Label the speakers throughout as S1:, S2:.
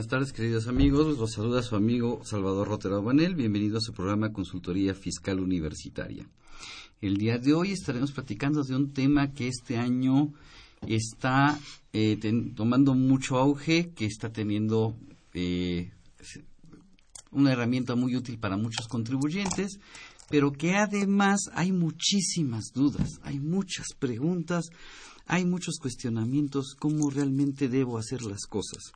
S1: Buenas tardes, queridos amigos. Los saluda su amigo Salvador Rotero Banel. Bienvenido a su programa Consultoría Fiscal Universitaria. El día de hoy estaremos platicando de un tema que este año está eh, tomando mucho auge, que está teniendo eh, una herramienta muy útil para muchos contribuyentes, pero que además hay muchísimas dudas, hay muchas preguntas, hay muchos cuestionamientos, cómo realmente debo hacer las cosas.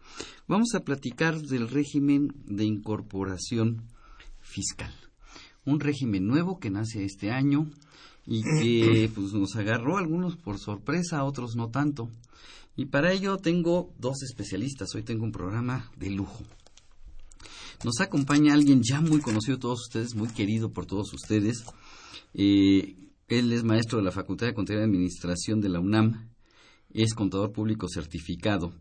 S1: Vamos a platicar del régimen de incorporación fiscal, un régimen nuevo que nace este año y que pues, nos agarró a algunos por sorpresa, a otros no tanto. Y para ello tengo dos especialistas. Hoy tengo un programa de lujo. Nos acompaña alguien ya muy conocido todos ustedes, muy querido por todos ustedes. Eh, él es maestro de la Facultad de Contaduría y Administración de la UNAM. Es contador público certificado.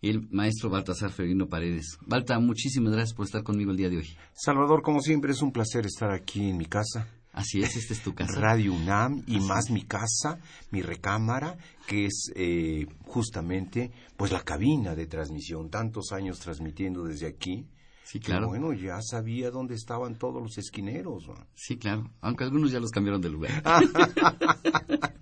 S1: El maestro Baltasar Ferino Paredes. Balta, muchísimas gracias por estar conmigo el día de hoy.
S2: Salvador, como siempre, es un placer estar aquí en mi casa.
S1: Así es, esta es tu casa.
S2: Radio UNAM y más mi casa, mi recámara, que es eh, justamente pues la cabina de transmisión. Tantos años transmitiendo desde aquí.
S1: Sí, claro.
S2: bueno, ya sabía dónde estaban todos los esquineros.
S1: Sí, claro. Aunque algunos ya los cambiaron de lugar.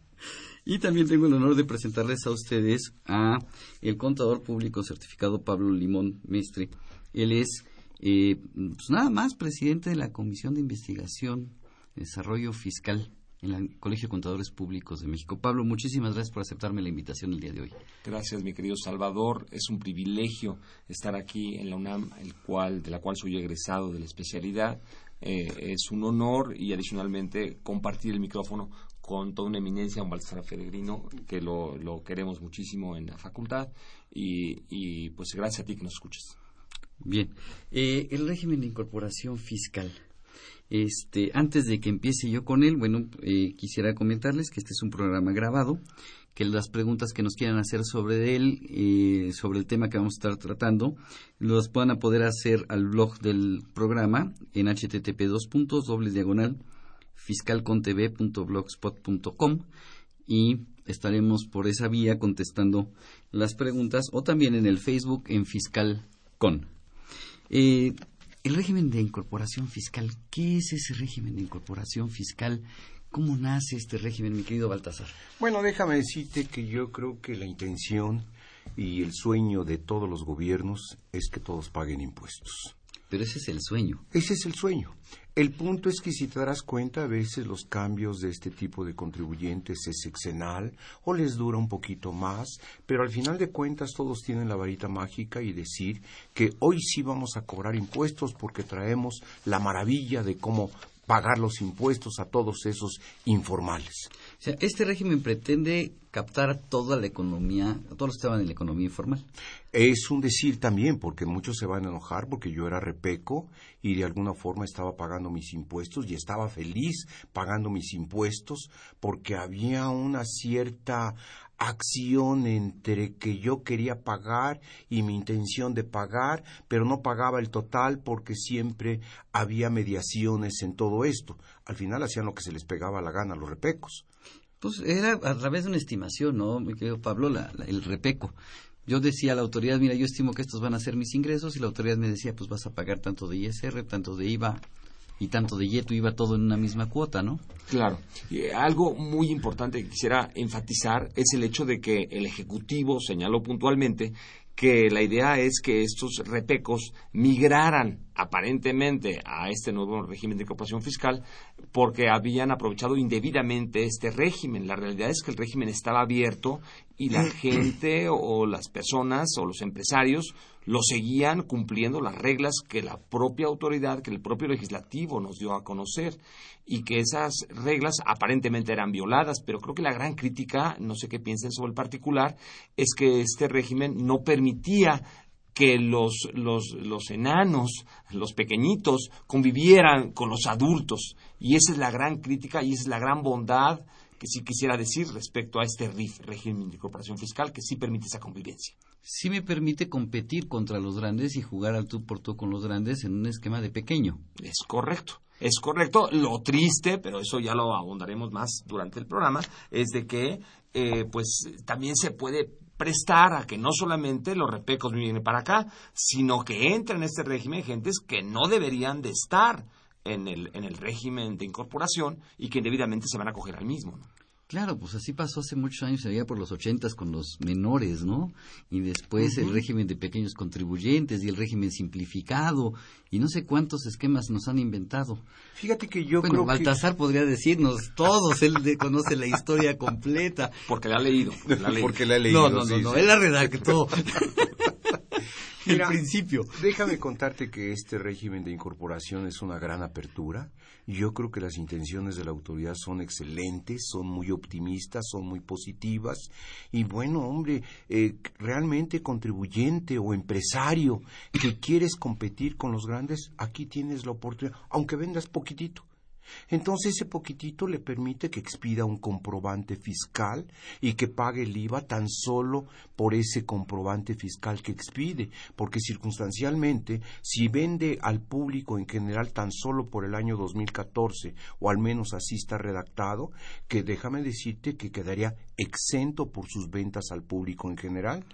S1: y también tengo el honor de presentarles a ustedes a el contador público certificado Pablo Limón Mestre. Él es, eh, pues nada más, presidente de la Comisión de Investigación Desarrollo Fiscal en el Colegio de Contadores Públicos de México. Pablo, muchísimas gracias por aceptarme la invitación el día de hoy.
S3: Gracias, mi querido Salvador. Es un privilegio estar aquí en la UNAM, el cual, de la cual soy egresado de la especialidad. Eh, es un honor y adicionalmente compartir el micrófono con toda una eminencia, un Baltasar Peregrino, que lo, queremos muchísimo en la facultad y, pues gracias a ti que nos escuches.
S1: Bien, eh, el régimen de incorporación fiscal este, antes de que empiece yo con él, bueno, eh, quisiera comentarles que este es un programa grabado, que las preguntas que nos quieran hacer sobre él, eh, sobre el tema que vamos a estar tratando, los puedan poder hacer al blog del programa en http dos diagonal fiscalcontv.blogspot.com y estaremos por esa vía contestando las preguntas o también en el Facebook en FiscalCon. Eh, el régimen de incorporación fiscal, ¿qué es ese régimen de incorporación fiscal? ¿Cómo nace este régimen, mi querido Baltasar?
S2: Bueno, déjame decirte que yo creo que la intención y el sueño de todos los gobiernos es que todos paguen impuestos.
S1: Pero ese es el sueño.
S2: Ese es el sueño. El punto es que si te darás cuenta, a veces los cambios de este tipo de contribuyentes es sexenal o les dura un poquito más, pero al final de cuentas todos tienen la varita mágica y decir que hoy sí vamos a cobrar impuestos porque traemos la maravilla de cómo pagar los impuestos a todos esos informales.
S1: O sea, este régimen pretende captar toda la economía, todos los que estaban en la economía informal.
S2: Es un decir también, porque muchos se van a enojar porque yo era repeco y de alguna forma estaba pagando mis impuestos y estaba feliz pagando mis impuestos porque había una cierta acción entre que yo quería pagar y mi intención de pagar, pero no pagaba el total porque siempre había mediaciones en todo esto. Al final hacían lo que se les pegaba la gana los repecos.
S1: Pues era a través de una estimación, ¿no? Mi querido Pablo, el repeco. Yo decía a la autoridad, mira, yo estimo que estos van a ser mis ingresos y la autoridad me decía, pues vas a pagar tanto de ISR, tanto de IVA, y tanto de Yeto iba todo en una misma cuota, ¿no?
S3: Claro. Y algo muy importante que quisiera enfatizar es el hecho de que el Ejecutivo señaló puntualmente que la idea es que estos repecos migraran aparentemente a este nuevo régimen de incorporación fiscal porque habían aprovechado indebidamente este régimen. La realidad es que el régimen estaba abierto y la gente o las personas o los empresarios lo seguían cumpliendo las reglas que la propia autoridad, que el propio legislativo nos dio a conocer y que esas reglas aparentemente eran violadas, pero creo que la gran crítica, no sé qué piensen sobre el particular, es que este régimen no permitía que los, los, los enanos, los pequeñitos, convivieran con los adultos. Y esa es la gran crítica y esa es la gran bondad que sí quisiera decir respecto a este RIF, régimen de incorporación fiscal, que sí permite esa convivencia.
S1: Sí me permite competir contra los grandes y jugar al tú por tú con los grandes en un esquema de pequeño.
S3: Es correcto. Es correcto. Lo triste, pero eso ya lo ahondaremos más durante el programa, es de que eh, pues también se puede prestar a que no solamente los repecos vienen para acá, sino que entren en este régimen gentes que no deberían de estar en el, en el régimen de incorporación y que indebidamente se van a coger al mismo.
S1: Claro, pues así pasó hace muchos años, se veía por los ochentas con los menores, ¿no? Y después el régimen de pequeños contribuyentes y el régimen simplificado y no sé cuántos esquemas nos han inventado.
S2: Fíjate que yo
S1: bueno,
S2: creo
S1: Baltasar podría decirnos todos, él conoce la historia completa.
S3: Porque la ha leído.
S2: Porque la ha leído.
S1: No, no, no, no, él la redactó.
S2: Mira,
S1: principio.
S2: Déjame contarte que este régimen de incorporación es una gran apertura. Yo creo que las intenciones de la autoridad son excelentes, son muy optimistas, son muy positivas. Y bueno, hombre, eh, realmente contribuyente o empresario que quieres competir con los grandes, aquí tienes la oportunidad, aunque vendas poquitito. Entonces ese poquitito le permite que expida un comprobante fiscal y que pague el IVA tan solo por ese comprobante fiscal que expide, porque circunstancialmente si vende al público en general tan solo por el año 2014, o al menos así está redactado, que déjame decirte que quedaría exento por sus ventas al público en general.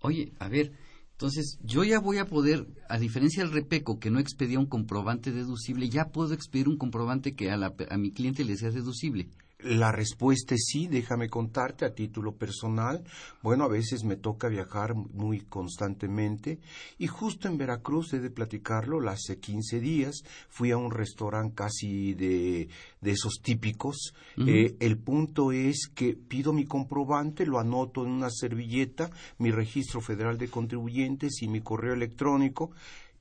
S1: Oye, a ver, entonces, yo ya voy a poder, a diferencia del repeco que no expedía un comprobante deducible, ya puedo expedir un comprobante que a, a mi cliente le sea deducible.
S2: La respuesta es sí, déjame contarte a título personal. Bueno, a veces me toca viajar muy constantemente y justo en Veracruz, he de platicarlo, hace 15 días fui a un restaurante casi de, de esos típicos. Eh, el punto es que pido mi comprobante, lo anoto en una servilleta, mi registro federal de contribuyentes y mi correo electrónico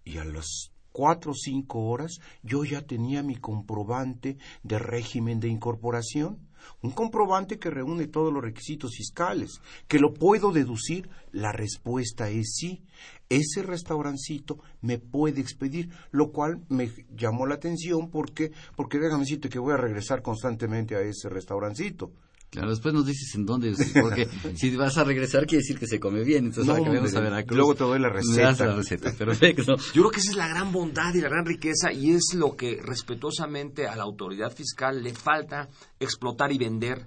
S2: y a los cuatro o cinco horas yo ya tenía mi comprobante de régimen de incorporación, un comprobante que reúne todos los requisitos fiscales, que lo puedo deducir, la respuesta es sí. Ese restaurancito me puede expedir, lo cual me llamó la atención porque, porque déjame decirte que voy a regresar constantemente a ese restaurancito.
S1: Claro, después nos dices en dónde, porque si vas a regresar quiere decir que se come bien, entonces
S2: no, que a Veracruz. Luego te doy la receta.
S1: La receta. Perfecto.
S3: Yo creo que esa es la gran bondad y la gran riqueza y es lo que respetuosamente a la autoridad fiscal le falta explotar y vender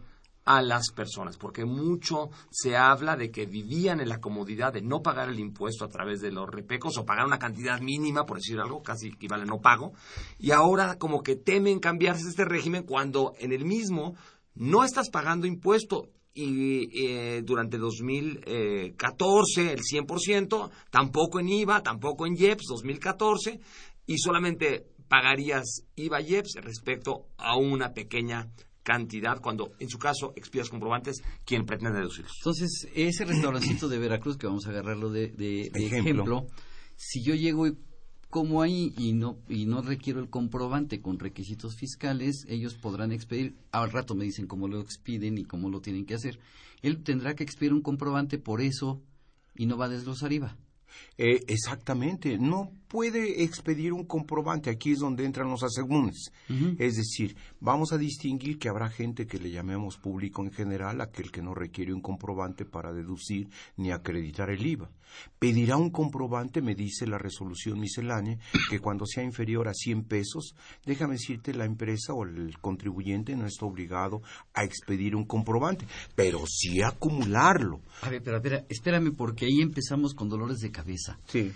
S3: a las personas, porque mucho se habla de que vivían en la comodidad de no pagar el impuesto a través de los repecos o pagar una cantidad mínima, por decir algo, casi equivale a no pago, y ahora como que temen cambiarse este régimen cuando en el mismo no estás pagando impuesto y eh, durante 2014 el 100%, tampoco en IVA, tampoco en IEPS 2014 y solamente pagarías IVA IEPS respecto a una pequeña cantidad cuando en su caso expidas comprobantes quien pretende deducirlos.
S1: Entonces, ese restaurancito de Veracruz que vamos a agarrarlo de, ejemplo, si yo llego y como ahí y no y no requiero el comprobante con requisitos fiscales, ellos podrán expedir. Al rato me dicen cómo lo expiden y cómo lo tienen que hacer. Él tendrá que expedir un comprobante por eso y no va a desglosar IVA.
S2: Eh, exactamente, no puede expedir un comprobante, aquí es donde entran los asegúnes. Es decir, vamos a distinguir que habrá gente que le llamemos público en general, aquel que no requiere un comprobante para deducir ni acreditar el IVA. Pedirá un comprobante, me dice la resolución miscelánea, que cuando sea inferior a 100 pesos, déjame decirte, la empresa o el contribuyente no está obligado a expedir un comprobante, pero sí acumularlo.
S1: A ver, pero espérame, porque ahí empezamos con dolores de cabeza.
S2: Sí.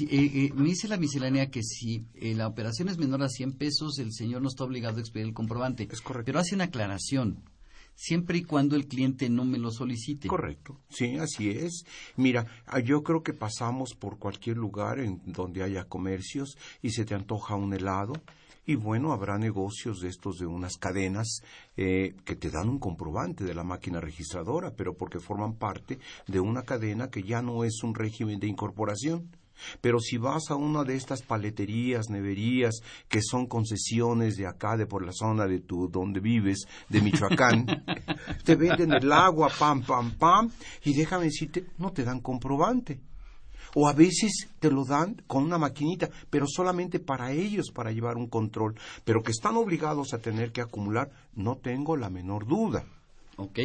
S1: Eh, eh, me dice la miscelánea que si eh, la operación es menor a 100 pesos, el señor no está obligado a expedir el comprobante.
S2: Es correcto.
S1: Pero hace una aclaración siempre y cuando el cliente no me lo solicite.
S2: Correcto, sí, así es. Mira, ah, yo creo que pasamos por cualquier lugar en donde haya comercios y se te antoja un helado. Y bueno, habrá negocios de estos de unas cadenas que te dan un comprobante de la máquina registradora, pero porque forman parte de una cadena que ya no es un régimen de incorporación. Pero si vas a una de estas paleterías, neverías, que son concesiones de acá, de por la zona de tu, donde vives, de Michoacán, te venden el agua, pam, pam, pam, y déjame decirte, no te dan comprobante. O a veces te lo dan con una maquinita, pero solamente para ellos, para llevar un control. Pero que están obligados a tener que acumular, no tengo la menor duda.
S1: Ok,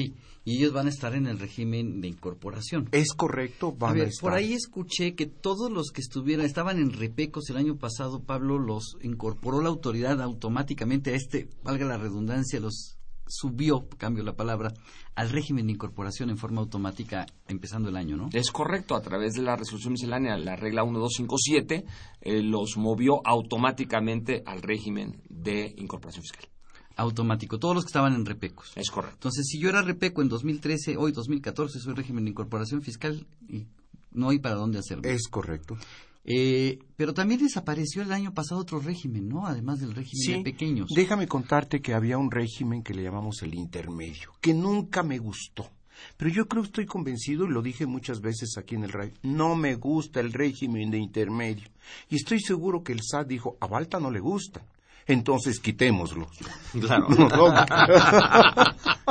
S1: y ellos van a estar en el régimen de incorporación.
S2: Es correcto, van a,
S1: ver,
S2: estar.
S1: Por ahí escuché que todos los que estuvieran, estaban en repecos el año pasado, Pablo los incorporó la autoridad automáticamente a este, valga la redundancia, los subió, cambio la palabra, al régimen de incorporación en forma automática empezando el año, ¿no?
S3: Es correcto, a través de la resolución miscelánea, la regla 1257, eh, los movió automáticamente al régimen de incorporación fiscal.
S1: Automático, todos los que estaban en repecos.
S3: Es correcto.
S1: Entonces, si yo era repeco en 2013, hoy 2014 soy régimen de incorporación fiscal y no hay para dónde hacerlo.
S2: Es correcto.
S1: Eh, pero también desapareció el año pasado otro régimen, ¿no? Además del régimen de pequeños.
S2: Déjame contarte que había un régimen que le llamamos el intermedio, que nunca me gustó. Pero yo creo que estoy convencido, y lo dije muchas veces aquí en el radio, no me gusta el régimen de intermedio. Y estoy seguro que el SAT dijo, a Balta no le gusta entonces quitémoslos.
S3: Claro.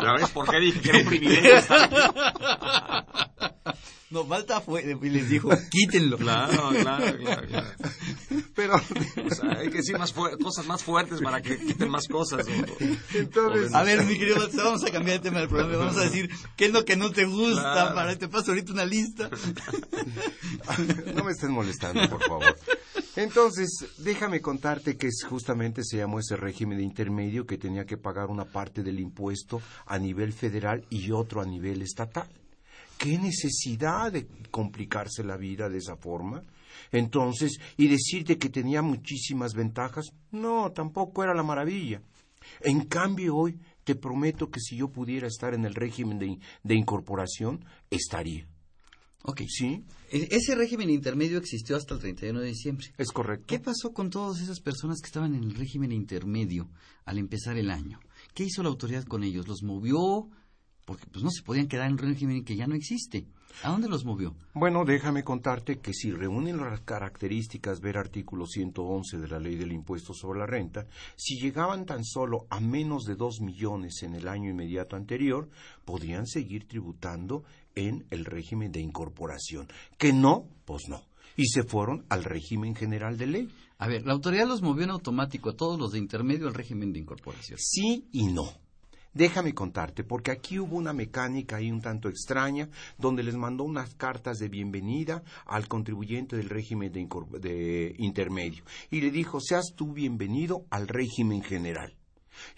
S3: ¿Ya ves por qué dije que era un privilegio
S1: No, falta fue y les dijo, quítenlo.
S3: Claro, claro, claro.
S2: Pero...
S3: O sea, hay que decir más cosas más fuertes para que quiten más cosas.
S1: Entonces... A ver, mi querido vamos a cambiar de tema del programa. Vamos a decir, ¿qué es lo que no te gusta? Para te paso ahorita una lista.
S2: No me estén molestando, por favor. Entonces, déjame contarte que justamente se llamó ese régimen de intermedio que tenía que pagar una parte del impuesto a nivel federal y otro a nivel estatal. ¿Qué necesidad de complicarse la vida de esa forma? Entonces, y decirte que tenía muchísimas ventajas, no, tampoco era la maravilla. En cambio, hoy te prometo que si yo pudiera estar en el régimen de, de incorporación, estaría.
S1: Ok.
S2: ¿Sí?
S1: E, ese régimen intermedio existió hasta el 31 de diciembre.
S2: Es correcto.
S1: ¿Qué pasó con todas esas personas que estaban en el régimen intermedio al empezar el año? ¿Qué hizo la autoridad con ellos? ¿Los movió? Porque pues no se podían quedar en un régimen que ya no existe. ¿A dónde los movió?
S2: Bueno, déjame contarte que si reúnen las características ver artículo 111 de la ley del impuesto sobre la renta, si llegaban tan solo a menos de dos millones en el año inmediato anterior, podían seguir tributando en el régimen de incorporación. Que no, pues no. Y se fueron al régimen general de ley.
S1: A ver, la autoridad los movió en automático a todos los de intermedio al régimen de incorporación.
S2: Sí y no. Déjame contarte, porque aquí hubo una mecánica ahí un tanto extraña, donde les mandó unas cartas de bienvenida al contribuyente del régimen de, de intermedio. Y le dijo, seas tú bienvenido al régimen general.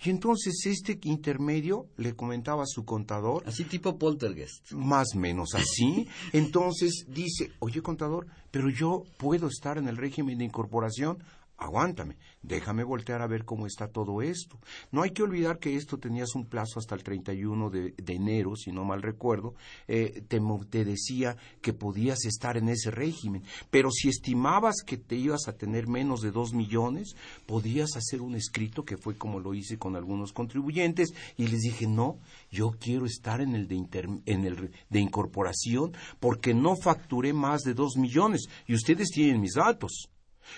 S2: Y entonces este intermedio le comentaba a su contador.
S1: Así tipo poltergeist.
S2: Más o menos así. Entonces dice, oye contador, pero yo puedo estar en el régimen de incorporación aguántame, déjame voltear a ver cómo está todo esto. No hay que olvidar que esto tenías un plazo hasta el 31 de, de enero, si no mal recuerdo, eh, te, te, decía que podías estar en ese régimen, pero si estimabas que te ibas a tener menos de dos millones, podías hacer un escrito, que fue como lo hice con algunos contribuyentes, y les dije, no, yo quiero estar en el de, en el de incorporación porque no facturé más de dos millones, y ustedes tienen mis datos.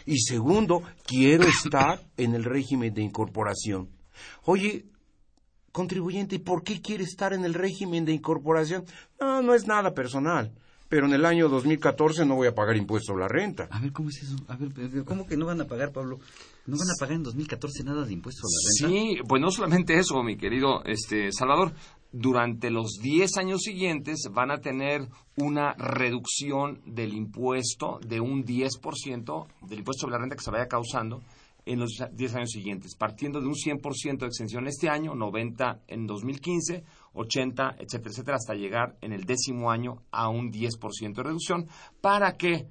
S2: Y segundo, quiero estar en el régimen de incorporación. Oye, contribuyente, ¿y por qué quiere estar en el régimen de incorporación? No, no es nada personal. Pero en el año 2014 no voy a pagar impuesto a la renta.
S1: A ver, ¿cómo es eso? A ver, ¿cómo que no van a pagar, Pablo? ¿No van a pagar en 2014 nada de impuesto a la
S3: renta? Sí, pues no solamente eso, mi querido este, Salvador durante los 10 años siguientes van a tener una reducción del impuesto de un 10% del impuesto sobre la renta que se vaya causando en los 10 años siguientes, partiendo de un 100% de exención este año, 90 en 2015, 80, etcétera, etcétera, hasta llegar en el décimo año a un 10% de reducción, para que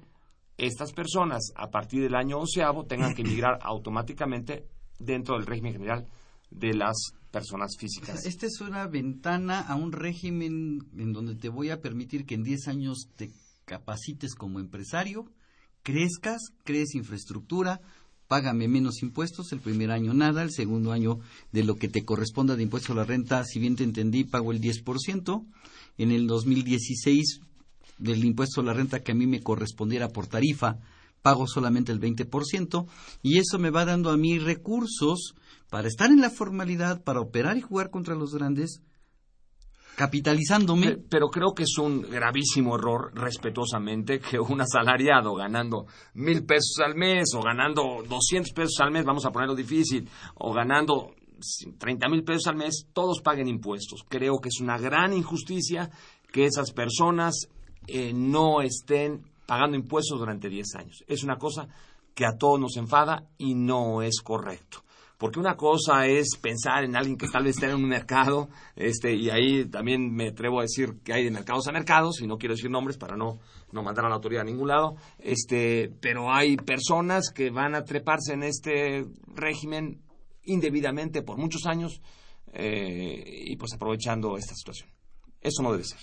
S3: estas personas a partir del año onceavo tengan que migrar automáticamente dentro del régimen general de las personas físicas.
S1: esta es una ventana a un régimen en donde te voy a permitir que en 10 años te capacites como empresario, crezcas, crees infraestructura, págame menos impuestos, el primer año nada, el segundo año de lo que te corresponda de impuesto a la renta, si bien te entendí, pago el 10%, en el 2016 del impuesto a la renta que a mí me correspondiera por tarifa, pago solamente el 20% y eso me va dando a mí recursos para estar en la formalidad, para operar y jugar contra los grandes. capitalizándome.
S3: Pero creo que es un gravísimo error, respetuosamente, que un asalariado ganando mil pesos al mes o ganando doscientos pesos al mes, vamos a ponerlo difícil, o ganando treinta mil pesos al mes, todos paguen impuestos. Creo que es una gran injusticia que esas personas eh, no estén pagando impuestos durante diez años. Es una cosa que a todos nos enfada y no es correcto porque una cosa es pensar en alguien que tal vez esté en un mercado, este, y ahí también me atrevo a decir que hay de mercados a mercados, y no quiero decir nombres para no, no mandar a la autoridad a ningún lado, este, pero hay personas que van a treparse en este régimen indebidamente por muchos años eh, y pues aprovechando esta situación. Eso no debe ser.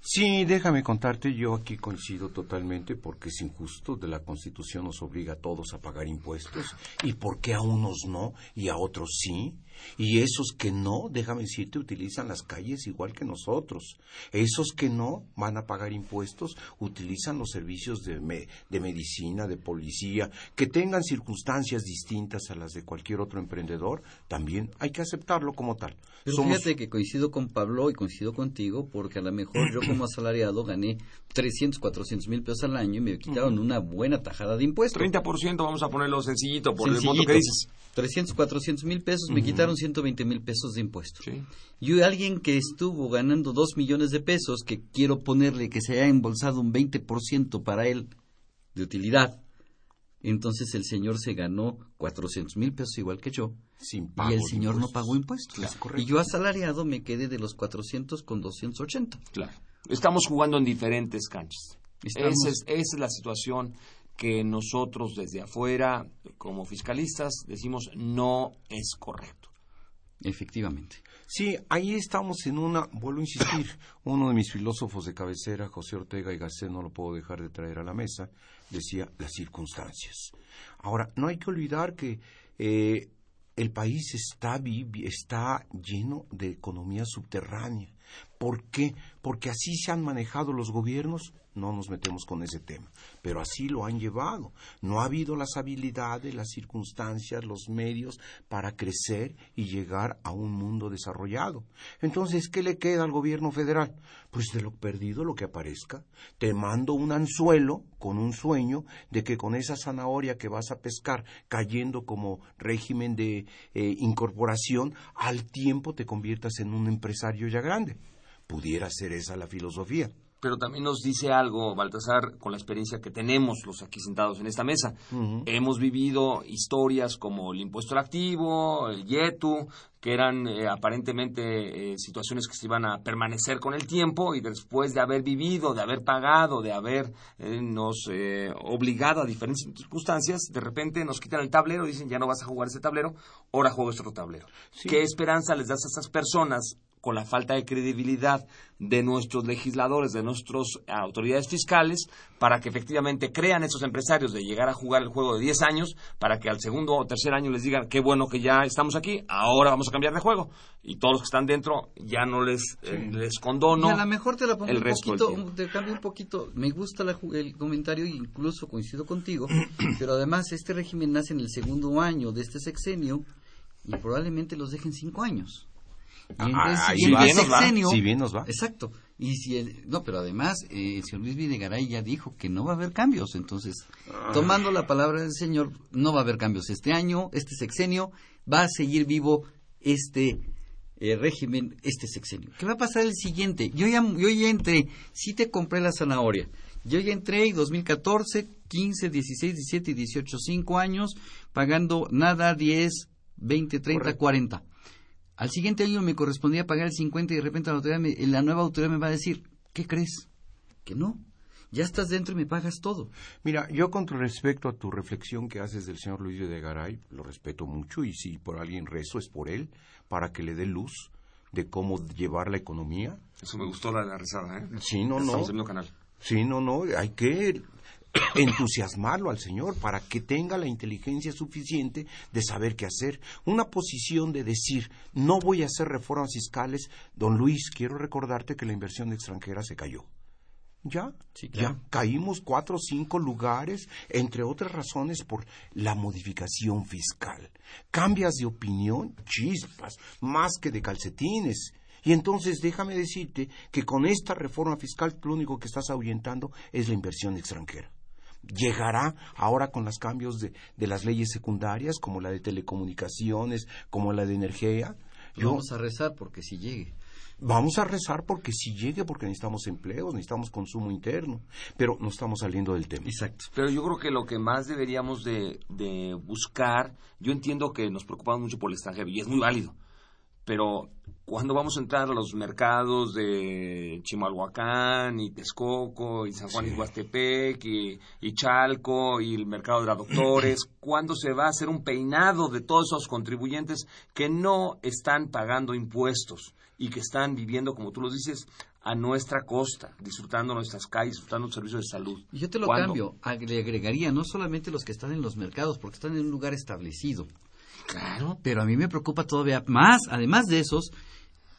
S2: Sí, déjame contarte, yo aquí coincido totalmente porque es injusto, de la Constitución nos obliga a todos a pagar impuestos y por qué a unos no y a otros sí. Y esos que no, déjame decirte, utilizan las calles igual que nosotros. Esos que no van a pagar impuestos utilizan los servicios de, de medicina, de policía, que tengan circunstancias distintas a las de cualquier otro emprendedor, también hay que aceptarlo como tal.
S1: Pero fíjate que coincido con Pablo y coincido contigo porque a lo mejor yo como asalariado gané 300, 400 mil pesos al año y me quitaron una buena tajada de impuestos.
S3: 30% vamos a ponerlo sencillito por el monto que dices.
S1: 300, 400 mil pesos me quitaron 120 mil pesos de impuestos. Y alguien que estuvo ganando 2 millones de pesos, que quiero ponerle que se haya embolsado un 20% para él de utilidad, entonces el señor se ganó 400 mil pesos igual que yo. y el señor no pagó impuestos. y yo asalariado me quedé de los 400 con 280.
S3: Claro. Estamos jugando en diferentes canchas. Esa es, la situación que nosotros desde afuera, como fiscalistas, decimos no es correcto.
S1: Efectivamente.
S2: Sí, ahí estamos en una, vuelvo a insistir, uno de mis filósofos de cabecera, José Ortega y Gasset, no lo puedo dejar de traer a la mesa, decía las circunstancias. Ahora, no hay que olvidar que eh, el país está, está lleno de economía subterránea. ¿Por qué? Porque así se han manejado los gobiernos no nos metemos con ese tema. Pero así lo han llevado. No ha habido las habilidades, las circunstancias, los medios para crecer y llegar a un mundo desarrollado. Entonces, ¿qué le queda al gobierno federal? Pues de lo perdido lo que aparezca. Te mando un anzuelo con un sueño de que con esa zanahoria que vas a pescar cayendo como régimen de eh, incorporación, al tiempo te conviertas en un empresario ya grande. Pudiera ser esa la filosofía
S3: pero también nos dice algo, Baltasar, con la experiencia que tenemos los aquí sentados en esta mesa. Hemos vivido historias como el impuesto al activo, el YETU, que eran eh, aparentemente eh, situaciones que se iban a permanecer con el tiempo y después de haber vivido, de haber pagado, de habernos eh, obligado a diferentes circunstancias, de repente nos quitan el tablero y dicen ya no vas a jugar ese tablero, ahora juegas otro tablero. ¿Qué esperanza les das a esas personas con la falta de credibilidad de nuestros legisladores, de nuestras autoridades fiscales, para que efectivamente crean esos empresarios de llegar a jugar el juego de 10 años, para que al segundo o tercer año les digan, qué bueno que ya estamos aquí, ahora vamos a cambiar de juego. Y todos los que están dentro ya no les, eh, les condono.
S1: a lo mejor te la pongo un poquito, te cambio un poquito. Me gusta el comentario e incluso coincido contigo, pero además este régimen nace en el segundo año de este sexenio y probablemente los dejen cinco años.
S2: Ah, si, bien
S1: sexenio,
S2: si bien nos va.
S1: Exacto. Y si no, pero además eh, el señor Luis Videgaray ya dijo que no va a haber cambios. Entonces, ah. tomando la palabra del señor, no va a haber cambios este año, este sexenio, va a seguir vivo este eh, régimen, este sexenio. ¿Qué va a pasar el siguiente? Yo ya, yo ya entré, sí te compré la zanahoria. Yo ya entré en 2014, 15, 16, 17 y 18, 5 años, pagando nada, 10, 20, 30, 40. Al siguiente año me correspondía pagar el 50 y de repente la, autoridad la nueva autoridad me va a decir, ¿qué crees? Que no. Ya estás dentro y me pagas todo.
S2: Mira, yo con respecto a tu reflexión que haces del señor Luis de Garay, lo respeto mucho y si por alguien rezo es por él, para que le dé luz de cómo llevar la economía.
S3: Eso me gustó la, la rezada, ¿eh?
S2: Sí, no, no.
S3: en el canal.
S2: Sí, no, no, hay que entusiasmarlo al Señor para que tenga la inteligencia suficiente de saber qué hacer. Una posición de decir, no voy a hacer reformas fiscales, don Luis, quiero recordarte que la inversión extranjera se cayó. Ya, ya caímos cuatro o cinco lugares, entre otras razones por la modificación fiscal. Cambias de opinión, chispas, más que de calcetines. Y entonces déjame decirte que con esta reforma fiscal lo único que estás ahuyentando es la inversión extranjera. Llegará ahora con los cambios de, de las leyes secundarias, como la de telecomunicaciones, como la de energía.
S1: Vamos a rezar porque si llegue.
S2: Vamos a rezar porque si llegue, porque necesitamos empleos, necesitamos consumo interno, pero no estamos saliendo del tema.
S1: Exacto.
S3: Pero yo creo que lo que más deberíamos de, de buscar, yo entiendo que nos preocupamos mucho por el extranjero y es muy válido, pero cuando vamos a entrar a los mercados de Chimalhuacán y Texcoco y San Juan y Huastepec y, y, Chalco y el mercado de los doctores, ¿cuándo se va a hacer un peinado de todos esos contribuyentes que no están pagando impuestos y que están viviendo, como tú lo dices, a nuestra costa, disfrutando nuestras calles, disfrutando servicios de salud?
S1: Y yo te lo
S3: ¿Cuándo?
S1: cambio, le agregaría no solamente los que están en los mercados, porque están en un lugar establecido,
S3: Claro.
S1: Pero a mí me preocupa todavía más, además de esos,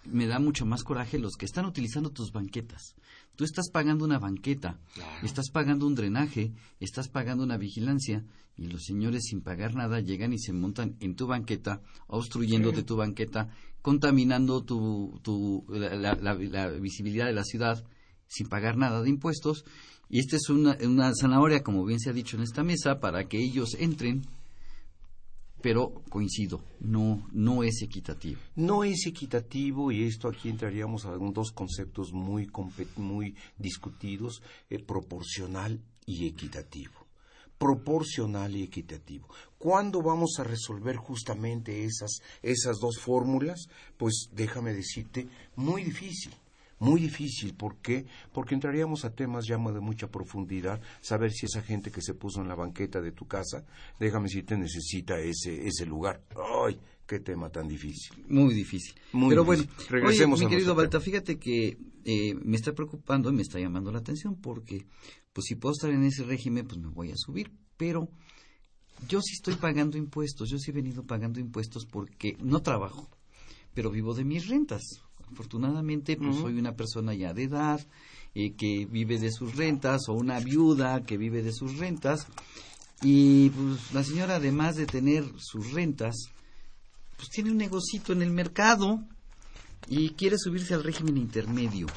S1: me da mucho más coraje los que están utilizando tus banquetas. Tú estás pagando una banqueta,
S3: Claro.
S1: estás pagando un drenaje, estás pagando una vigilancia y los señores sin pagar nada llegan y se montan en tu banqueta, obstruyéndote tu banqueta, contaminando tu, tu, la, la- la- la visibilidad de la ciudad sin pagar nada de impuestos. Y esta es una, una zanahoria, como bien se ha dicho en esta mesa, para que ellos entren, pero coincido, no, no es equitativo.
S2: No es equitativo y esto aquí entraríamos a dos conceptos muy, muy discutidos, eh, proporcional y equitativo. Proporcional y equitativo. ¿Cuándo vamos a resolver justamente esas, esas dos fórmulas? Pues déjame decirte, muy difícil. Muy difícil, ¿por qué? Porque entraríamos a temas ya de mucha profundidad, saber si esa gente que se puso en la banqueta de tu casa, déjame decirte, necesita ese, ese lugar. ¡Ay! ¡Qué tema tan difícil!
S1: Muy difícil.
S2: Muy
S1: Pero
S2: difícil.
S1: bueno,
S2: Regresemos
S1: oye,
S2: a
S1: mi querido Balta, fíjate que eh, me está preocupando y me está llamando la atención porque, pues si puedo estar en ese régimen, pues me voy a subir. Pero yo sí estoy pagando impuestos, yo sí he venido pagando impuestos porque no trabajo, pero vivo de mis rentas. Afortunadamente, pues soy una persona ya de edad eh, que vive de sus rentas o una viuda que vive de sus rentas. Y pues la señora, además de tener sus rentas, pues tiene un negocito en el mercado y quiere subirse al régimen intermedio.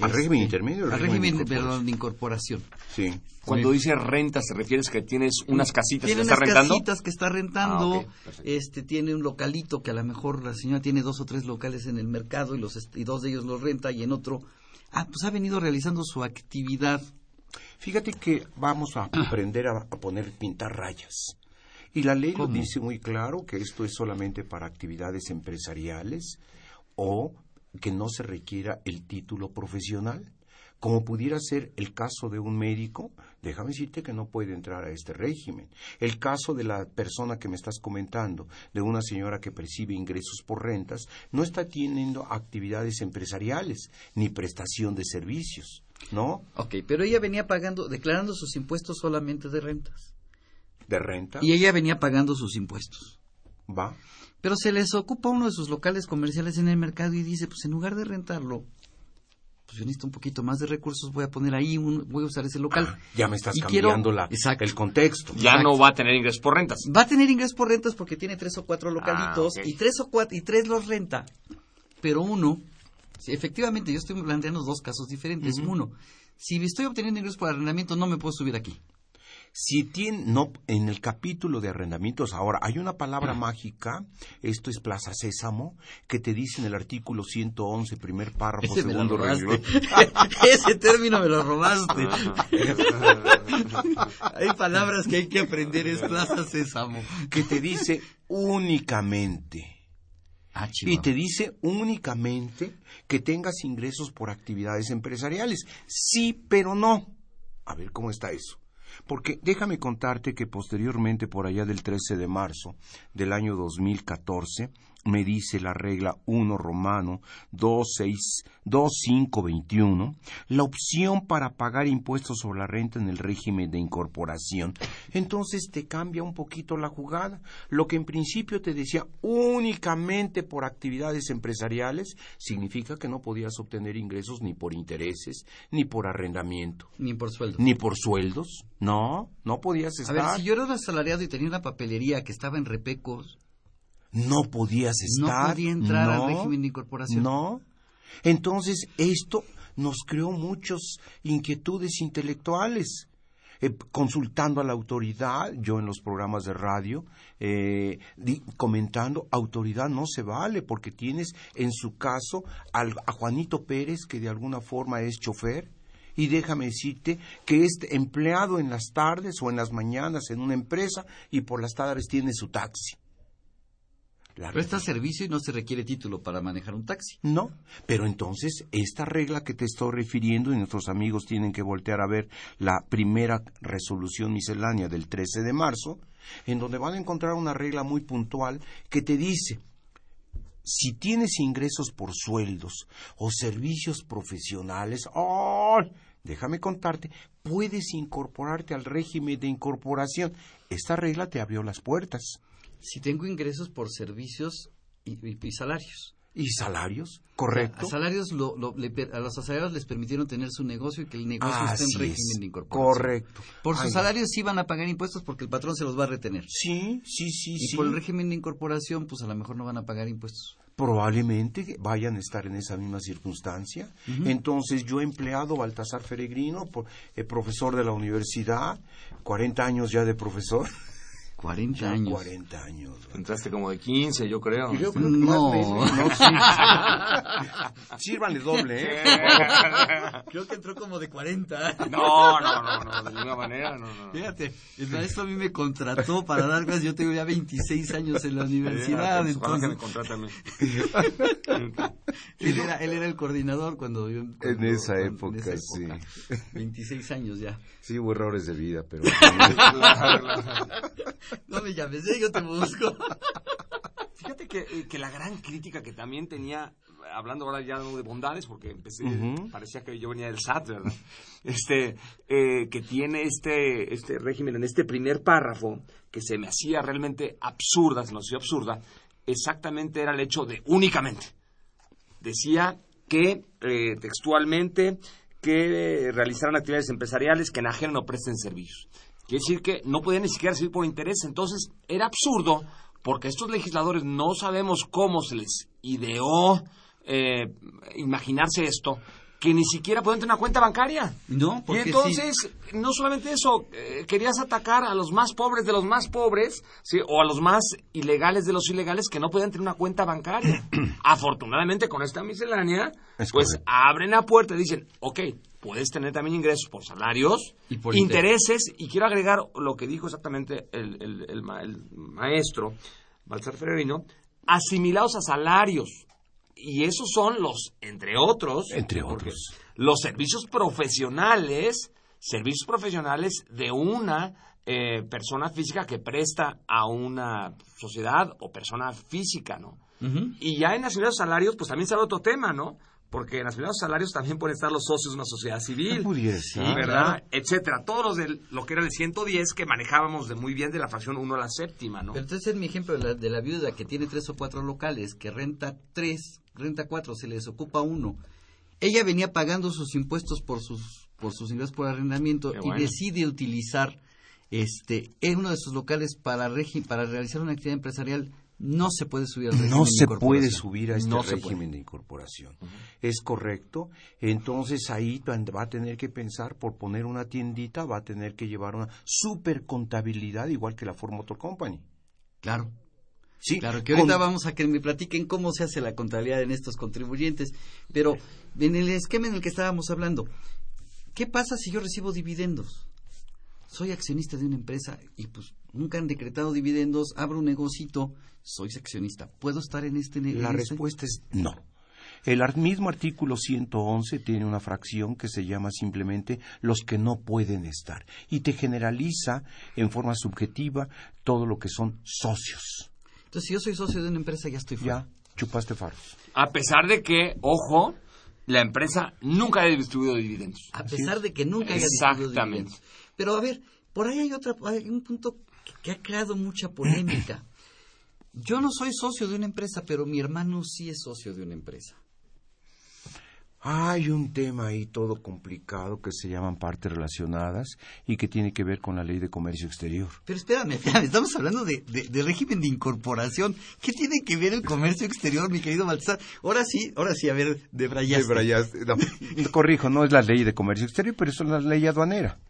S2: ¿Al
S1: Este,
S2: régimen intermedio o al régimen
S1: régimen,
S2: de
S1: perdón, de incorporación.
S2: Sí.
S3: Cuando dice renta, ¿se refieres que tienes unas casitas
S1: tiene
S3: que
S1: unas
S3: rentando?
S1: casitas que está rentando,
S3: Ah, perfecto.
S1: este tiene un localito que a lo mejor la señora tiene dos o tres locales en el mercado y los y dos de ellos los renta y en otro ah pues ha venido realizando su actividad
S2: Fíjate que vamos a aprender a, a poner, pintar rayas. Y la ley lo dice muy claro que esto es solamente para actividades empresariales o que no se requiera el título profesional. Como pudiera ser el caso de un médico, déjame decirte que no puede entrar a este régimen. El caso de la persona que me estás comentando, de una señora que percibe ingresos por rentas, no está teniendo actividades empresariales ni prestación de servicios, ¿no?
S1: Ok, pero ella venía pagando declarando sus impuestos solamente de rentas
S2: De renta.
S1: y ella venía pagando sus impuestos
S2: Va.
S1: Pero se les ocupa uno de sus locales comerciales en el mercado y dice pues en lugar de rentarlo pues yo necesito un poquito más de recursos voy a poner ahí un, voy a usar ese local
S2: Ah, Ya me estás
S1: Y quiero-
S2: cambiando la,
S1: Exacto.
S2: el contexto.
S3: Ya
S1: Exacto.
S3: no va a tener ingresos por rentas.
S1: Va a tener ingresos por rentas porque tiene tres o cuatro localitos
S3: Ah, ok.
S1: y tres o cuatro y tres los renta, pero uno, efectivamente, yo estoy planteando dos casos diferentes. Uno, si estoy obteniendo ingresos por arrendamiento, no me puedo subir aquí.
S2: Si tiene, no, en el capítulo de arrendamientos ahora hay una palabra mágica, esto es Plaza Sésamo, que te dice en el artículo 111, primer párrafo,
S1: Ese
S2: segundo renglón.
S1: Ese término me lo robaste. hay palabras que hay que aprender, es Plaza Sésamo.
S2: que te dice únicamente.
S1: Ah,
S2: Y te dice únicamente que tengas ingresos por actividades empresariales. Sí, pero no. A ver cómo está eso. Porque déjame contarte que posteriormente, por allá del 13 de marzo del año 2014, me dice la regla 1 romano 26 2521, la opción para pagar impuestos sobre la renta en el régimen de incorporación. Entonces te cambia un poquito la jugada. Lo que en principio te decía únicamente por actividades empresariales, significa que no podías obtener ingresos ni por intereses, ni por arrendamiento,
S1: Ni por sueldo.
S2: ni por sueldos. No, no podías
S1: A
S2: estar.
S1: ver, si yo era un asalariado y tenía una papelería que estaba en Repecos,
S2: No podías
S1: no
S2: estar.
S1: podía entrar
S2: no,
S1: al régimen de incorporación.
S2: No, Entonces, esto nos creó muchas inquietudes intelectuales. Eh, consultando a la autoridad, yo en los programas de radio, eh, comentando, autoridad no se vale porque tienes en su caso a Juanito Pérez, que de alguna forma es chofer, y déjame decirte que es empleado en las tardes o en las mañanas en una empresa y por las tardes tiene su taxi.
S1: Presta servicio y no se requiere título para manejar un taxi.
S2: No, pero entonces esta regla que te estoy refiriendo, y nuestros amigos tienen que voltear a ver la primera resolución miscelánea del 13 de marzo, en donde van a encontrar una regla muy puntual que te dice, si tienes ingresos por sueldos o servicios profesionales, ¡oh! déjame contarte, puedes incorporarte al régimen de incorporación. Esta regla te abrió las puertas
S1: si tengo ingresos por servicios y, salarios.
S2: ¿Y salarios? Correcto.
S1: A, salarios a los asalariados les permitieron tener su negocio y que el negocio esté en régimen de incorporación.
S2: Correcto.
S1: Por sus salarios sí van a pagar impuestos porque el patrón se los va a retener.
S2: Sí, sí, sí.
S1: Y por el régimen de incorporación, pues a lo mejor no van a pagar impuestos.
S2: Probablemente vayan a estar en esa misma circunstancia. Entonces, yo empleado Baltasar Feregrino, eh, profesor de la universidad, 40 años ya de profesor.
S1: 40 años.
S2: 40 años.
S3: Entraste como de 15, yo creo.
S2: Yo creo que no. no sí. Sírvanle doble, ¿eh?
S1: creo que entró como de 40.
S3: No, no, no, no, de ninguna manera, no, no.
S1: Fíjate, el maestro a mí me contrató para dar clases. Yo tengo ya 26 años en la universidad.
S3: Sí, entonces... me contrata a mí.
S1: él, era, él era el coordinador cuando yo.
S2: en, esa época, en esa época,
S1: sí. 26 años ya.
S2: Sí, hubo errores de vida, pero.
S1: no me llames, ¿eh? yo te busco.
S3: Fíjate que, eh, que, la gran crítica que también tenía, hablando ahora ya de bondades, porque empecé, parecía que yo venía del SAT, ¿verdad? Este, eh, que tiene este, este régimen en este primer párrafo, que se me hacía realmente absurda, se me hacía absurda, exactamente era el hecho de únicamente. Decía que eh, textualmente que realizaran actividades empresariales que enajenen o presten servicios. Quiere decir que no podían ni siquiera servir por interés. Entonces, era absurdo porque estos legisladores no sabemos cómo se les ideó eh, imaginarse esto, que ni siquiera pueden tener una cuenta bancaria.
S1: No,
S3: porque Y entonces, no solamente eso, eh, querías atacar a los más pobres de los más pobres, ¿sí? o a los más ilegales de los ilegales que no pueden tener una cuenta bancaria. Afortunadamente, con esta miscelánea, pues abren la puerta y dicen, ok, puedes tener también ingresos por salarios, y por intereses, y quiero agregar lo que dijo exactamente el, maestro Balsar Ferrerino, asimilados a salarios. Y esos son los, entre otros,
S2: entre otros,
S3: los servicios profesionales, servicios profesionales de una eh, persona física que presta a una sociedad o persona física, ¿no? Y ya en asimilados a salarios, pues también sale otro tema, ¿no? Porque en los primeros salarios también pueden estar los socios de una sociedad civil, ¿verdad? Etcétera. Todos los de lo que era el 110 que manejábamos de muy bien de la fracción 1 a la séptima, ¿no?
S1: Pero entonces es mi ejemplo de la, de la, viuda que tiene tres o cuatro locales, que renta tres, renta cuatro, se les ocupa uno. Ella venía pagando sus impuestos por sus, por sus ingresos por arrendamiento y decide utilizar este en uno de sus locales para, para realizar una actividad empresarial no se puede subir al régimen
S2: no se puede subir a este régimen de incorporación. Es correcto. Entonces ahí va a tener que pensar por poner una tiendita, va a tener que llevar una super contabilidad igual que la Ford Motor Company.
S1: Claro. Sí, claro, que ahorita vamos a que me platiquen cómo se hace la contabilidad en estos contribuyentes, pero en el esquema en el que estábamos hablando, ¿qué pasa si yo recibo dividendos? Soy accionista de una empresa y pues nunca han decretado dividendos, abro un negocito, soy accionista. ¿Puedo estar en este negocio?
S2: La respuesta es no. El mismo artículo 111 tiene una fracción que se llama simplemente los que no pueden estar y te generaliza en forma subjetiva todo lo que son socios.
S1: Entonces, si yo soy socio de una empresa, ya estoy fuera.
S2: Ya, chupaste faros.
S3: A pesar de que, ojo, la empresa nunca haya distribuido dividendos.
S1: A pesar de que nunca haya distribuido dividendos. Pero a ver, por ahí hay, otra, hay un punto que ha creado mucha polémica. Yo no soy socio de una empresa, pero mi hermano sí es socio de una empresa.
S2: Hay un tema ahí todo complicado que se llaman partes relacionadas y que tiene que ver con la ley de comercio exterior.
S1: Pero espérame, espérame, estamos hablando de, régimen de incorporación. ¿Qué tiene que ver el comercio exterior, mi querido Baltasar? Ahora sí, ahora sí, a ver, de Brayas.
S2: De corrijo, no es la ley de comercio exterior, pero es la ley aduanera.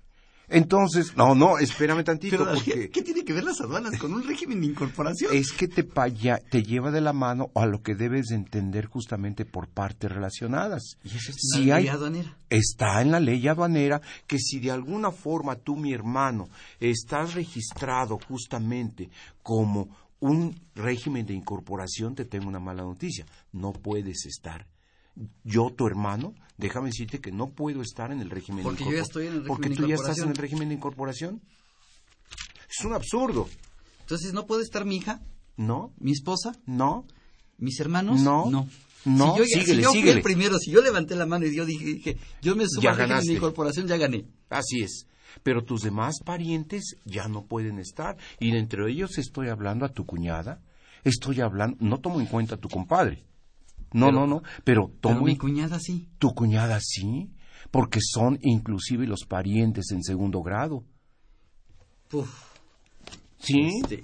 S2: Entonces, no, no, espérame tantito.
S1: porque... ¿Qué tiene que ver las aduanas con un régimen de incorporación?
S2: Es que te, te lleva de la mano a lo que debes de entender justamente por partes relacionadas.
S1: ¿Y eso está en la ley aduanera?
S2: Está en la ley aduanera que si de alguna forma tú, mi hermano, estás registrado justamente como un régimen de incorporación, te tengo una mala noticia. No puedes estar yo, tu hermano, déjame decirte que no puedo estar en el régimen
S1: porque
S2: de
S1: incorporación. Porque
S2: tú ya estás en el régimen de incorporación. Es un absurdo.
S1: Entonces, ¿no puede estar mi hija?
S2: No.
S1: ¿Mi esposa?
S2: No.
S1: ¿Mis hermanos?
S2: No. No. No,
S1: si yo, síguele, si yo el primero, si yo levanté la mano y yo dije, yo me subo al régimen de incorporación, ya gané.
S2: Así es. Pero tus demás parientes ya no pueden estar. Y entre ellos estoy hablando a tu cuñada, estoy hablando, no tomo en cuenta a tu compadre, no, no, no, pero,
S1: tomo mi cuñada sí.
S2: ¿Tu cuñada sí? Porque son inclusive los parientes en segundo grado.
S1: Puf.
S2: ¿Sí?
S1: Este,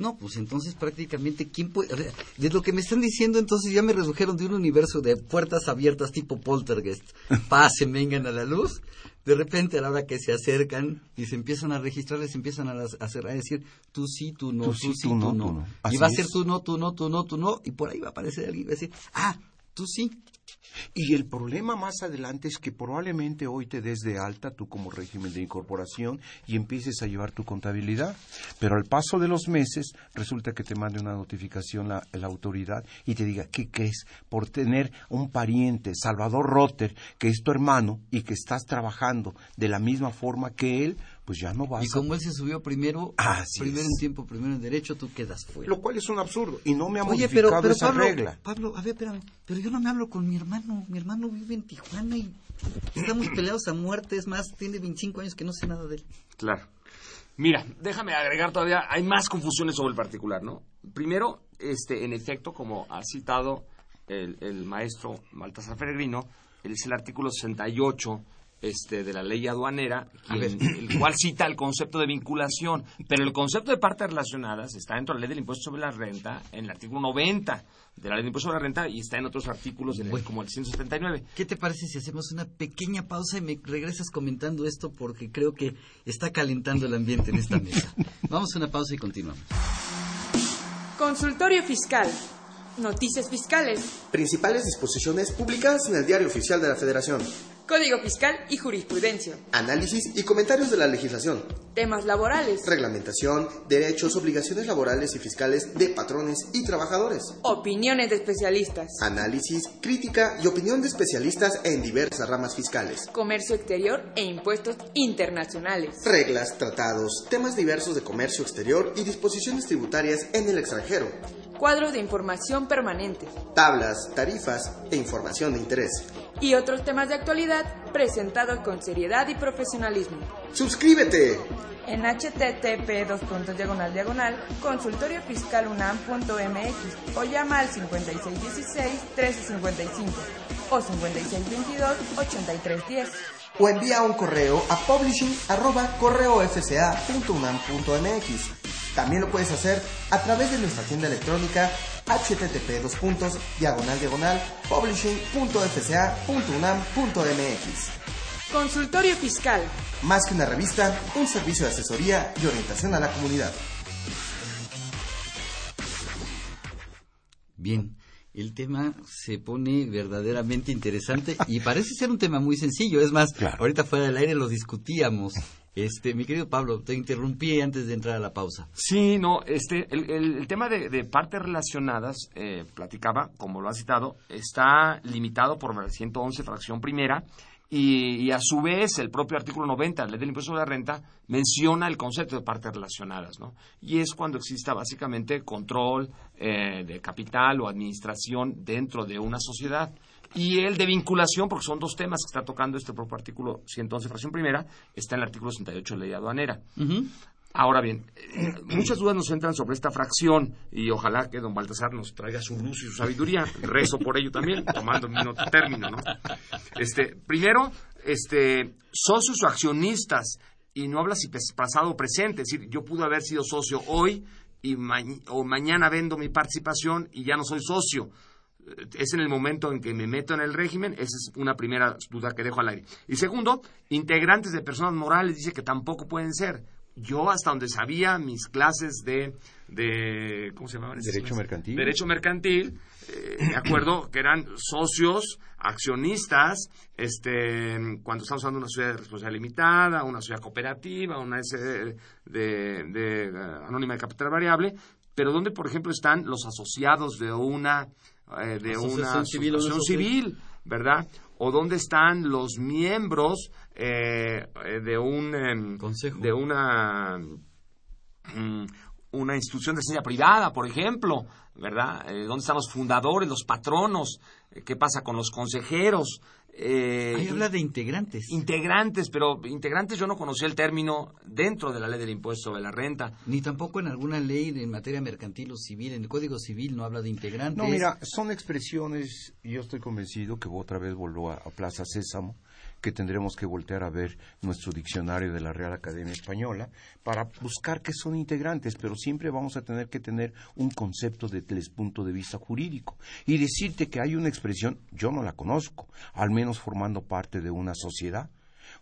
S1: no, pues entonces prácticamente, ¿quién puede...? De lo que me están diciendo, entonces ya me redujeron de un universo de puertas abiertas tipo poltergeist. Pasen, vengan a la luz de repente a la hora que se acercan y se empiezan a registrar, les empiezan a, hacer, a decir tú sí, tú no, tú, sí, tú, no. Y va a ser tú no, tú no, tú no, tú no, y por ahí va a aparecer alguien y va a decir, ah, sí,
S2: y el problema más adelante es que probablemente hoy te des de alta tú como régimen de incorporación y empieces a llevar tu contabilidad. Pero al paso de los meses resulta que te mande una notificación la, la autoridad y te diga, ¿qué crees? Por tener un pariente, Salvador Rotter, que es tu hermano y que estás trabajando de la misma forma que él, pues ya no vas.
S1: Y como él se subió primero, primero en tiempo, primero en derecho, tú quedas fuera.
S2: Lo cual es un absurdo y no me ha modificado esa
S1: Pablo,
S2: regla.
S1: Pablo, a ver, espérame, pero yo no me hablo con mi hermano. Mi hermano vive en Tijuana y estamos peleados a muerte. Es más, tiene 25 años que no sé nada de él.
S3: Claro. Mira, déjame agregar todavía, hay más confusiones sobre el particular, ¿no? Primero, este, en efecto, como ha citado el, el maestro Maltasar Peregrino, es el artículo 68 este, de la ley aduanera, el cual cita el concepto de vinculación, pero el concepto de partes relacionadas está dentro de la ley del impuesto sobre la renta, en el artículo 90 de la ley del impuesto sobre la renta y está en otros artículos como el 179.
S1: ¿Qué te parece si hacemos una pequeña pausa y me regresas comentando esto porque creo que está calentando el ambiente en esta mesa? Vamos a una pausa y continuamos.
S4: Consultorio Fiscal. Noticias fiscales.
S5: Principales disposiciones publicadas en el Diario Oficial de la Federación.
S4: Código Fiscal y Jurisprudencia.
S5: Análisis y comentarios de la legislación.
S4: Temas laborales.
S5: Reglamentación, derechos, obligaciones laborales y fiscales de patrones y trabajadores.
S4: Opiniones de especialistas.
S5: Análisis, crítica y opinión de especialistas en diversas ramas fiscales.
S4: Comercio exterior e impuestos internacionales.
S5: Reglas, tratados, temas diversos de comercio exterior y disposiciones tributarias en el extranjero.
S4: Cuadro de información permanente.
S5: Tablas, tarifas e información de interés
S4: y otros temas de actualidad presentados con seriedad y profesionalismo.
S5: ¡Suscríbete!
S4: En http diagonal diagonal consultoriofiscalunam.mx o llama al 5616-1355 o 5622-8310
S5: o envía un correo a publishing También lo puedes hacer a través de nuestra tienda electrónica http dos puntos diagonal diagonal publishing.fca.unam.mx.
S4: Consultorio Fiscal.
S5: Más que una revista, un servicio de asesoría y orientación a la comunidad.
S1: Bien, el tema se pone verdaderamente interesante y parece ser un tema muy sencillo. Es más, ahorita fuera del aire lo discutíamos. Este, mi querido Pablo, te interrumpí antes de entrar a la pausa.
S3: Sí, no, este, el, tema de, partes relacionadas, eh, platicaba, como lo ha citado, está limitado por la 111 fracción primera y, a su vez el propio artículo 90 de la ley del impuesto sobre la renta menciona el concepto de partes relacionadas, ¿no? Y es cuando exista básicamente control eh, de capital o administración dentro de una sociedad y el de vinculación, porque son dos temas que está tocando este propio artículo 111, fracción primera, está en el artículo 68 de la ley aduanera. Ahora bien, muchas dudas nos entran sobre esta fracción y ojalá que don Baltasar nos traiga su luz y su sabiduría. Rezo por ello también, tomando mi término, ¿no? Este, primero, este, socios o accionistas y no habla si pasado o presente, es decir, yo pude haber sido socio hoy y o mañana vendo mi participación y ya no soy socio. Es en el momento en que me meto en el régimen, esa es una primera duda que dejo al aire. Y segundo, integrantes de personas morales dice que tampoco pueden ser yo hasta donde sabía mis clases de, de ¿cómo se llamaban?
S2: Derecho mercantil.
S3: Derecho mercantil, eh, me acuerdo que eran socios, accionistas, este, cuando estamos hablando de una sociedad de responsabilidad limitada, una sociedad cooperativa, una S de, de, eh, anónima de capital variable, pero donde, por ejemplo, están los asociados de una, eh, de una asociación civil, ¿verdad? O dónde están los miembros eh, de un em,
S1: consejo
S3: de una mm, una institución de enseñanza privada, por ejemplo, ¿verdad? Eh, ¿Dónde están los fundadores, los patronos? Eh, ¿Qué pasa con los consejeros?
S1: Eh, Ahí habla de integrantes.
S3: Integrantes, pero integrantes yo no conocía el término dentro de la ley del impuesto de la renta.
S1: Ni tampoco en alguna ley en materia mercantil o civil, en el Código Civil no habla de integrantes.
S2: No, mira, son expresiones, y yo estoy convencido que otra vez volvió a Plaza Sésamo, que tendremos que voltear a ver nuestro diccionario de la Real Academia Española para buscar qué son integrantes, pero siempre vamos a tener que tener un concepto desde el punto de vista jurídico. Y decirte que hay una expresión, yo no la conozco, al menos formando parte de una sociedad,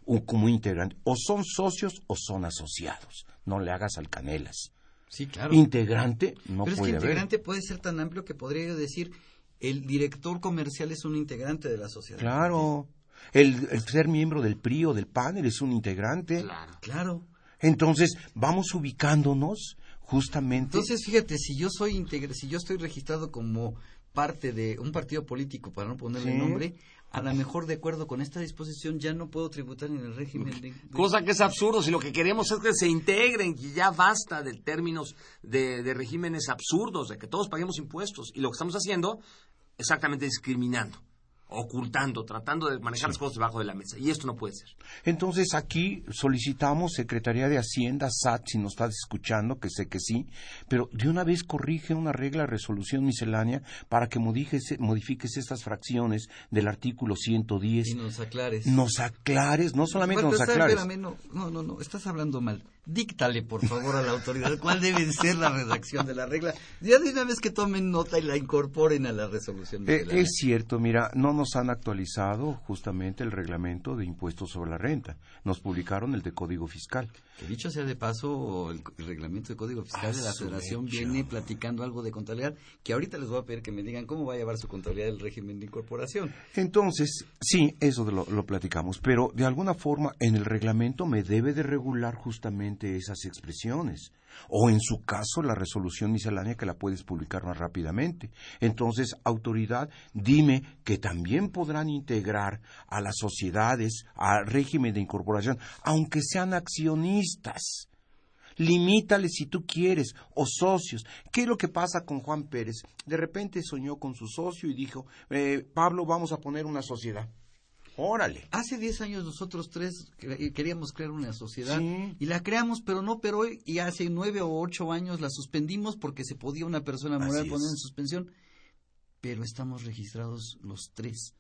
S2: o como integrante, o son socios o son asociados. No le hagas al canelas.
S1: Sí, claro.
S2: Integrante no
S1: Pero
S2: es que
S1: integrante puede ser tan amplio que podría decir el director comercial es un integrante de la sociedad.
S2: Claro. El, ser miembro del PRI o del PAN es un integrante.
S1: Claro. claro.
S2: Entonces, vamos ubicándonos justamente.
S1: Entonces, fíjate, si yo soy si yo estoy registrado como parte de un partido político, para no ponerle nombre, a lo mejor de acuerdo con esta disposición ya no puedo tributar en el régimen de,
S3: Cosa que es absurdo, si lo que queremos es que se integren, y ya basta de términos de, de regímenes absurdos, de que todos paguemos impuestos. Y lo que estamos haciendo, exactamente discriminando ocultando, tratando de manejar las cosas debajo de la mesa. Y esto no puede ser.
S2: Entonces aquí solicitamos Secretaría de Hacienda, SAT, si nos estás escuchando, que sé que sí, pero de una vez corrige una regla de resolución miscelánea para que modifiques, modifiques estas fracciones del artículo 110.
S1: Y nos aclares.
S2: Nos aclares, no solamente nos aclares.
S1: no, no, no, no, estás hablando mal díctale por favor a la autoridad cuál debe ser la redacción de la regla. Ya de una vez que tomen nota y la incorporen a la resolución.
S2: Eh, es cierto, mira, no nos han actualizado justamente el reglamento de impuestos sobre la renta. Nos publicaron el de Código Fiscal.
S1: Que dicho sea de paso, el, reglamento de Código Fiscal de la Federación viene platicando algo de contabilidad, que ahorita les voy a pedir que me digan cómo va a llevar su contabilidad del régimen de incorporación.
S2: Entonces, sí, eso lo, lo platicamos, pero de alguna forma en el reglamento me debe de regular justamente esas expresiones o en su caso la resolución miscelánea que la puedes publicar más rápidamente. Entonces, autoridad, dime que también podrán integrar a las sociedades, al régimen de incorporación, aunque sean accionistas. Limítale si tú quieres, o socios. ¿Qué es lo que pasa con Juan Pérez? De repente soñó con su socio y dijo, eh, Pablo, vamos a poner una sociedad. Órale.
S1: Hace 10 años nosotros tres queríamos crear una sociedad y la creamos, pero no pero hoy y hace 9 o 8 años la suspendimos porque se podía una persona moral poner en suspensión, pero estamos registrados los tres.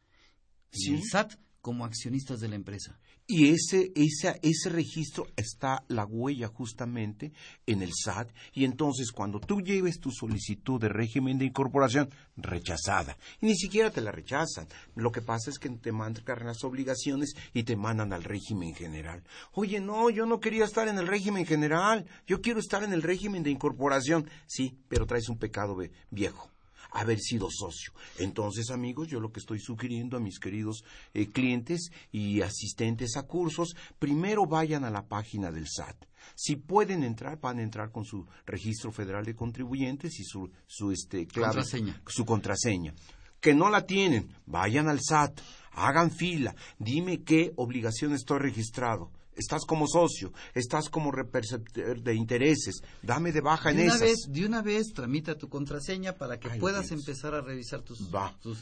S1: El SAT como accionistas de la empresa.
S2: Y ese, ese, ese registro está la huella justamente en el SAT. Y entonces cuando tú lleves tu solicitud de régimen de incorporación, rechazada. Y ni siquiera te la rechazan. Lo que pasa es que te mandan las obligaciones y te mandan al régimen general. Oye, no, yo no quería estar en el régimen general. Yo quiero estar en el régimen de incorporación. Sí, pero traes un pecado viejo haber sido socio. Entonces, amigos, yo lo que estoy sugiriendo a mis queridos eh, clientes y asistentes a cursos, primero vayan a la página del SAT. Si pueden entrar, van a entrar con su registro federal de contribuyentes y su, su este,
S1: contraseña.
S2: su contraseña. Que no la tienen, vayan al SAT, hagan fila, dime qué obligación estoy registrado estás como socio, estás como reperceptor de intereses, dame de baja en
S1: una Vez, de una vez tramita tu contraseña para que puedas empezar a revisar tus,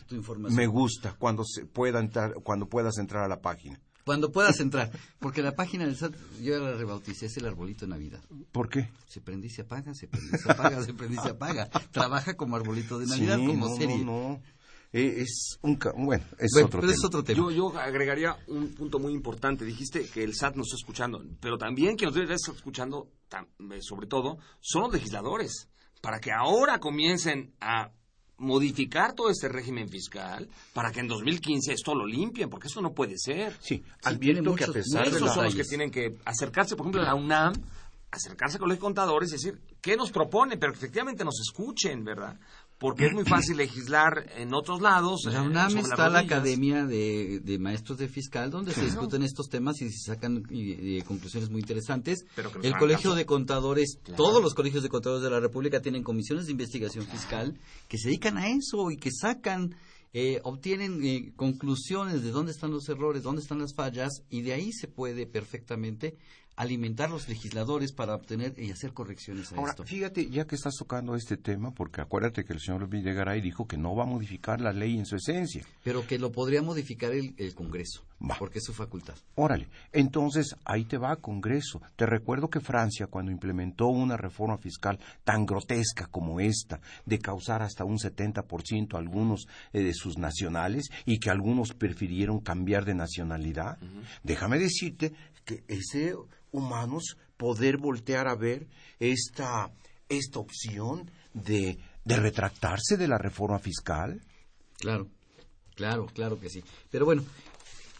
S1: tu información.
S2: Me gusta cuando se pueda entrar, cuando puedas entrar a la página.
S1: Cuando puedas entrar. Porque la página del SAT, yo la rebauticé, es el arbolito de Navidad.
S2: ¿Por qué?
S1: Se prende y se apaga, se prende y se apaga, se prende y se apaga. Trabaja como arbolito de Navidad,
S2: Sí,
S1: como
S2: no,
S1: serie.
S2: No, no. Eh, es un... ca- Bueno, es
S1: Bueno,
S2: otro
S1: pero
S2: tema.
S1: es otro tema.
S3: Yo, yo agregaría un punto muy importante. Dijiste que el SAT nos está escuchando, pero también quien nos debe estar escuchando, eh, sobre todo, son los legisladores, para que ahora comiencen a modificar todo este régimen fiscal para que en 2015 esto lo limpien, porque eso no puede ser.
S2: Sí, advierto que a pesar de
S3: Estos
S2: la...
S3: son los que tienen que acercarse, por ejemplo, a la UNAM, acercarse con los contadores y decir, ¿qué nos propone? Pero que efectivamente nos escuchen, ¿verdad? Porque es muy fácil legislar en otros lados.
S1: En la
S3: eh,
S1: UNAM está la. Academia de, de Maestros de Fiscal, donde se discuten estos temas y se sacan y- y conclusiones muy interesantes.
S3: Pero que
S1: El Colegio
S3: caso.
S1: de Contadores,
S3: Claro.
S1: todos los colegios de contadores de la República tienen comisiones de investigación fiscal que se dedican a eso y que sacan, eh, obtienen eh, conclusiones de dónde están los errores, dónde están las fallas y de ahí se puede perfectamente alimentar los legisladores para obtener y hacer correcciones a
S2: Ahora,
S1: esto.
S2: fíjate, ya que estás tocando este tema, porque acuérdate que el señor Videgaray dijo que no va a modificar la ley en su esencia.
S1: Pero que lo podría modificar el, el Congreso,
S2: Va.
S1: porque es su facultad.
S2: Órale, entonces ahí te va Congreso. Te recuerdo que Francia, cuando implementó una reforma fiscal tan grotesca como esta, de causar hasta un 70% a algunos eh, de sus nacionales y que algunos prefirieron cambiar de nacionalidad, déjame decirte que ese humanos poder voltear a ver esta, esta opción de, de retractarse de la reforma fiscal.
S1: Claro, claro, claro que sí. Pero bueno,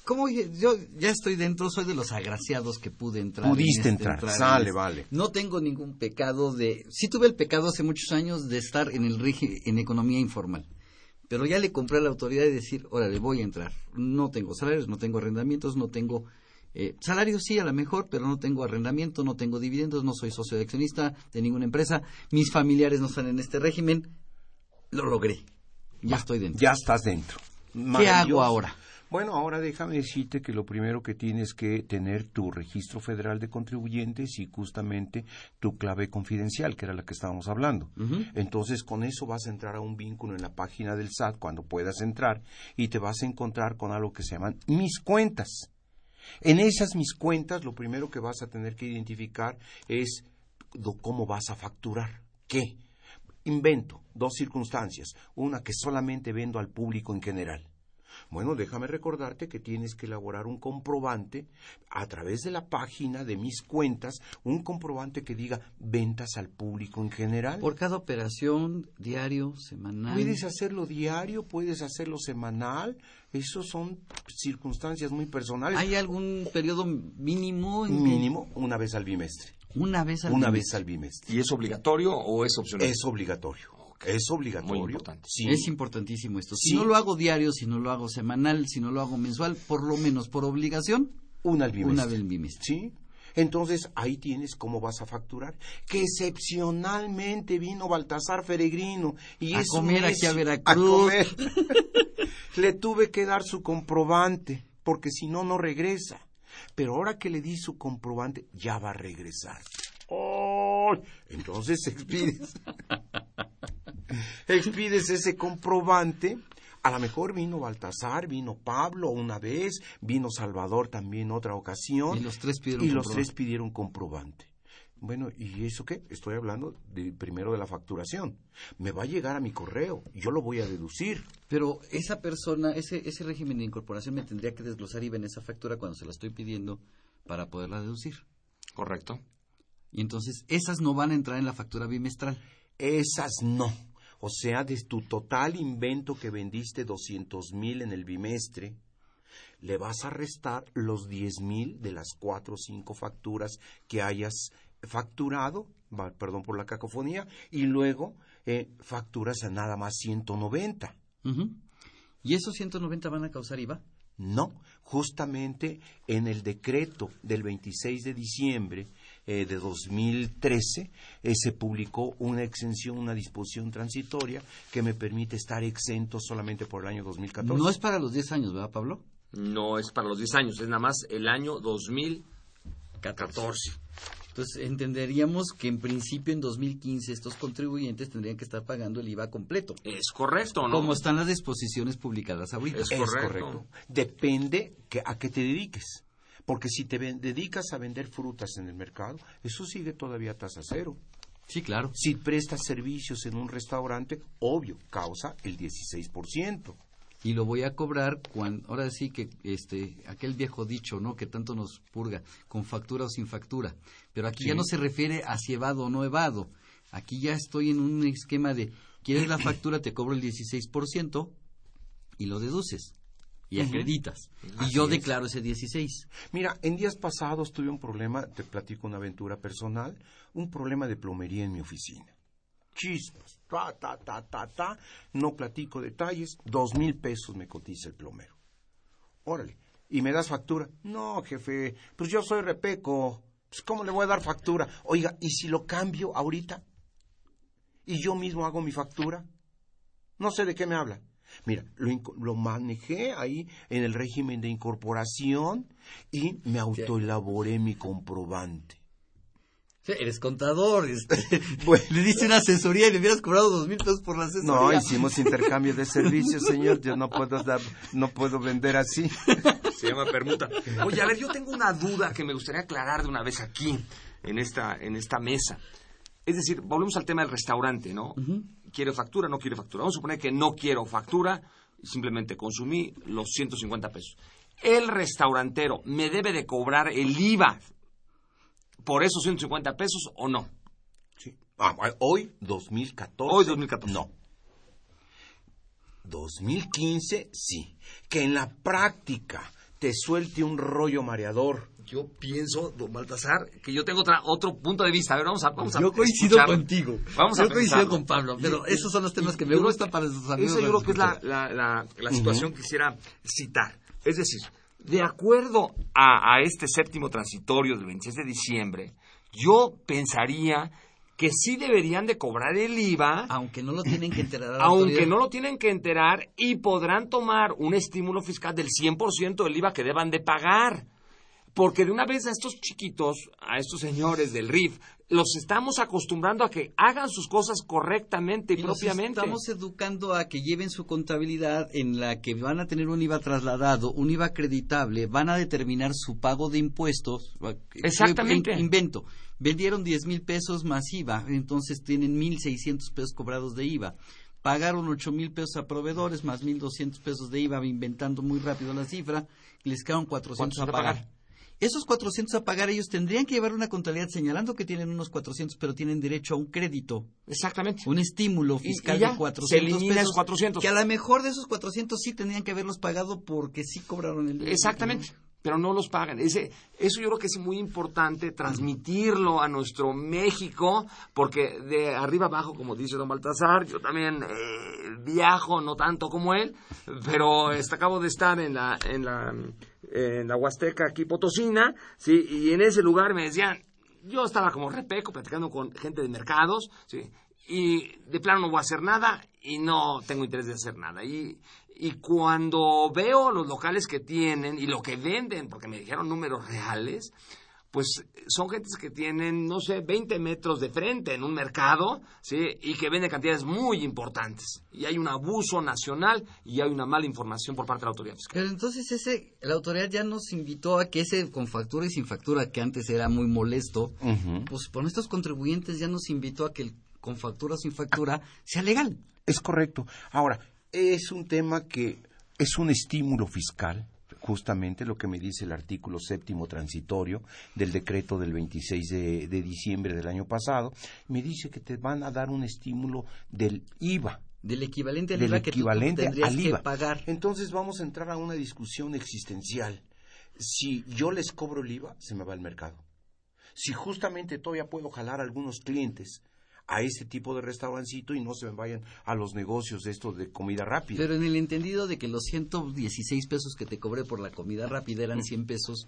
S1: como yo ya estoy dentro, soy de los agraciados que pude entrar.
S2: Pudiste
S1: en este-
S2: entrar,
S1: en
S2: sale,
S1: este-
S2: vale.
S1: No tengo ningún pecado de... Sí tuve el pecado hace muchos años de estar en el en economía informal. Pero ya le compré a la autoridad y decir, órale, voy a entrar. No tengo salarios, no tengo arrendamientos, no tengo... Eh, salarios sí, a lo mejor, pero no tengo arrendamiento, no tengo dividendos, no soy socio de accionista de ninguna empresa. Mis familiares no están en este régimen. Lo logré. Ya estoy dentro.
S2: Ya estás dentro.
S1: ¿Qué hago ahora?
S2: Bueno, ahora déjame decirte que lo primero que tienes que tener tu registro federal de contribuyentes y justamente tu clave confidencial, que era la que estábamos hablando. Entonces, con eso vas a entrar a un vínculo en la página del SAT cuando puedas entrar y te vas a encontrar con algo que se llaman mis cuentas. En esas mis cuentas, lo primero que vas a tener que identificar es cómo vas a facturar. ¿Qué? Invento dos circunstancias. Una que solamente vendo al público en general. Bueno, déjame recordarte que tienes que elaborar un comprobante a través de la página de mis cuentas, un comprobante que diga ventas al público en general.
S1: Por cada operación, diario, semanal.
S2: Puedes hacerlo diario, puedes hacerlo semanal, esos son circunstancias muy personales.
S1: ¿Hay algún periodo mínimo? en-
S2: Mínimo una vez al bimestre.
S1: Una vez al
S2: Una
S1: mes.
S2: vez al bimestre.
S3: ¿Y es obligatorio o es opcional?
S2: Es obligatorio. Es obligatorio.
S3: Muy importante.
S2: Sí.
S1: Es importantísimo esto. Si
S2: Sí.
S1: no lo hago diario, si no lo hago semanal, si no lo hago mensual, por lo menos por obligación,
S2: Una al bimestre.
S1: una vez al bimestre.
S2: ¿Sí? Entonces ahí tienes cómo vas a facturar. Que excepcionalmente vino Baltasar Feregrino y
S1: A
S2: es
S1: comer aquí a. Veracruz.
S2: comer. le tuve que dar su comprobante porque si no no regresa. Pero ahora que le di su comprobante ya va a regresar. ¡Ay! Entonces expides. expides ese comprobante. A lo mejor vino Baltasar, vino Pablo una vez, vino Salvador también otra ocasión.
S1: Y los tres pidieron
S2: Y los
S1: comprobante.
S2: tres pidieron comprobante. Bueno, ¿y eso qué? Estoy hablando de, primero de la facturación. Me va a llegar a mi correo, yo lo voy a deducir.
S1: Pero esa persona, ese, ese régimen de incorporación me tendría que desglosar IVA en esa factura cuando se la estoy pidiendo para poderla deducir.
S3: Correcto.
S1: Y entonces esas no van a entrar en la factura bimestral.
S2: Esas no. O sea, de tu total invento que vendiste 200 mil en el bimestre, le vas a restar los 10 mil de las cuatro o cinco facturas que hayas facturado, perdón por la cacofonía, y luego eh, facturas a nada más 190.
S1: Ujú. ¿Y esos 190 van a causar IVA?
S2: No, justamente en el decreto del 26 de diciembre eh, de 2013 eh, se publicó una exención, una disposición transitoria que me permite estar exento solamente por el año 2014.
S1: No es para los 10 años, ¿verdad, Pablo?
S3: No es para los 10 años, es nada más el año 2014.
S1: Entonces entenderíamos que en principio en 2015 estos contribuyentes tendrían que estar pagando el IVA completo.
S3: Es correcto, ¿no?
S1: Como están las disposiciones publicadas ahorita.
S3: Es
S2: Es
S3: correcto.
S2: correcto. Depende que, a qué te dediques. Porque si te dedicas a vender frutas en el mercado, eso sigue todavía a tasa cero.
S1: Sí, claro.
S2: Si prestas servicios en un restaurante, obvio, causa el 16%.
S1: y lo voy a cobrar cuando ahora sí que este aquel viejo dicho no que tanto nos purga con factura o sin factura pero aquí ya no se refiere a si evado o no evado aquí ya estoy en un esquema de quieres la factura te cobro el 16% y lo deduces y acreditas y yo declaro ese 16
S2: Mira, en días pasados tuve un problema, te platico una aventura personal, un problema de plomería en mi oficina. Chispas, ta, ta, ta, ta, ta, no platico detalles, dos mil pesos me cotiza el plomero. Órale, ¿y me das factura? No, jefe, pues yo soy repeco, pues ¿cómo le voy a dar factura? Oiga, ¿y si lo cambio ahorita? ¿Y yo mismo hago mi factura? No sé de qué me habla. Mira, lo, lo manejé ahí en el régimen de incorporación y me autoelaboré mi comprobante.
S1: Sí, eres contador este,
S2: Bueno.
S1: le diste una asesoría y le hubieras cobrado dos mil pesos por la asesoría
S2: No, hicimos intercambio de servicios, señor. Yo no puedo dar, no puedo vender así.
S3: Se llama permuta. Oye, a ver, yo tengo una duda que me gustaría aclarar de una vez aquí, en esta, en esta mesa. Es decir, volvemos al tema del restaurante, ¿no? ¿Quiero factura? No quiero factura. Vamos a suponer que no quiero factura simplemente consumí los 150 pesos. El restaurantero me debe de cobrar el IVA por esos 150 pesos o no.
S2: Sí. Ah, hoy, 2014.
S3: Hoy, 2014.
S2: No. 2015, sí. Que en la práctica te suelte un rollo mareador.
S3: Yo pienso, don Baltasar, que yo tengo otra, otro punto de vista. A ver, vamos a, vamos a
S1: Yo coincido
S3: escucharlo.
S1: contigo.
S3: Vamos a
S1: yo coincido
S3: pensarlo.
S1: con Pablo, pero
S3: Y-
S1: esos son los temas
S3: y-
S1: que me gustan para sus amigos.
S3: Eso yo creo que es la, la, la- la situación que quisiera citar. Es decir, de acuerdo a, a este séptimo transitorio del 26 de diciembre, yo pensaría que sí deberían de cobrar el IVA,
S1: Aunque no lo tienen que enterar a la
S3: aunque
S1: autoridad.
S3: no lo tienen que enterar, y podrán tomar un estímulo fiscal del 100% del IVA que deban de pagar. Porque de una vez a estos chiquitos, a estos señores del RIF, los estamos acostumbrando a que hagan sus cosas correctamente y,
S1: Y los
S3: propiamente.
S1: estamos educando a que lleven su contabilidad en la que van a tener un IVA trasladado, un IVA acreditable, van a determinar su pago de impuestos.
S3: Exactamente.
S1: In- Invento. Vendieron 10 mil pesos más IVA, entonces tienen 1.600 pesos cobrados de IVA. Pagaron 8 mil pesos a proveedores más 1.200 pesos de IVA, inventando muy rápido la cifra, y les quedaron 400
S3: ¿Cuántos
S1: a
S3: a
S1: pagar.
S3: pagar?
S1: Esos 400 a pagar ellos tendrían que llevar una contabilidad señalando que tienen unos 400, pero tienen derecho a un crédito
S3: Exactamente.
S1: un estímulo
S3: Y-
S1: fiscal
S3: y ya,
S1: de 400
S3: se
S1: pesos,
S3: esos 400.
S1: que a lo mejor de esos 400 sí tendrían que haberlos pagado porque sí cobraron el
S3: Exactamente. Pero no los pagan. Ese, eso yo creo que es muy importante transmitirlo a nuestro México, porque de arriba abajo, como dice don Baltasar, yo también eh, viajo, no tanto como él, pero este, acabo de estar en la, en la, en la Huasteca aquí Potosina, ¿sí? y en ese lugar me decían, yo estaba como repeco platicando con gente de mercados, ¿sí? y de plano no voy a hacer nada y no tengo interés de hacer nada. Y, y cuando veo los locales que tienen y lo que venden, porque me dijeron números reales, pues son gentes que tienen, no sé, 20 metros de frente en un mercado, ¿sí? Y que venden cantidades muy importantes. Y hay un abuso nacional y hay una mala información por parte de la autoridad fiscal.
S1: Pero entonces ese, la autoridad ya nos invitó a que ese con factura y sin factura, que antes era muy molesto, pues por estos contribuyentes ya nos invitó a que el con factura o sin factura sea legal.
S2: Es correcto. Ahora, es un tema que es un estímulo fiscal, justamente lo que me dice el artículo séptimo transitorio del decreto del 26 de, de diciembre del año pasado. Me dice que te van a dar un estímulo del IVA.
S1: Del equivalente al
S2: del
S1: IVA que tú tendrías
S2: al
S1: que pagar.
S2: Entonces vamos a entrar a una discusión existencial. Si yo les cobro el IVA, se me va el mercado. Si justamente todavía puedo jalar a algunos clientes a este tipo de restaurancito y no se me vayan a los negocios de estos de comida rápida.
S1: Pero en el entendido de que los 116 pesos que te cobré por la comida rápida eran 100 pesos,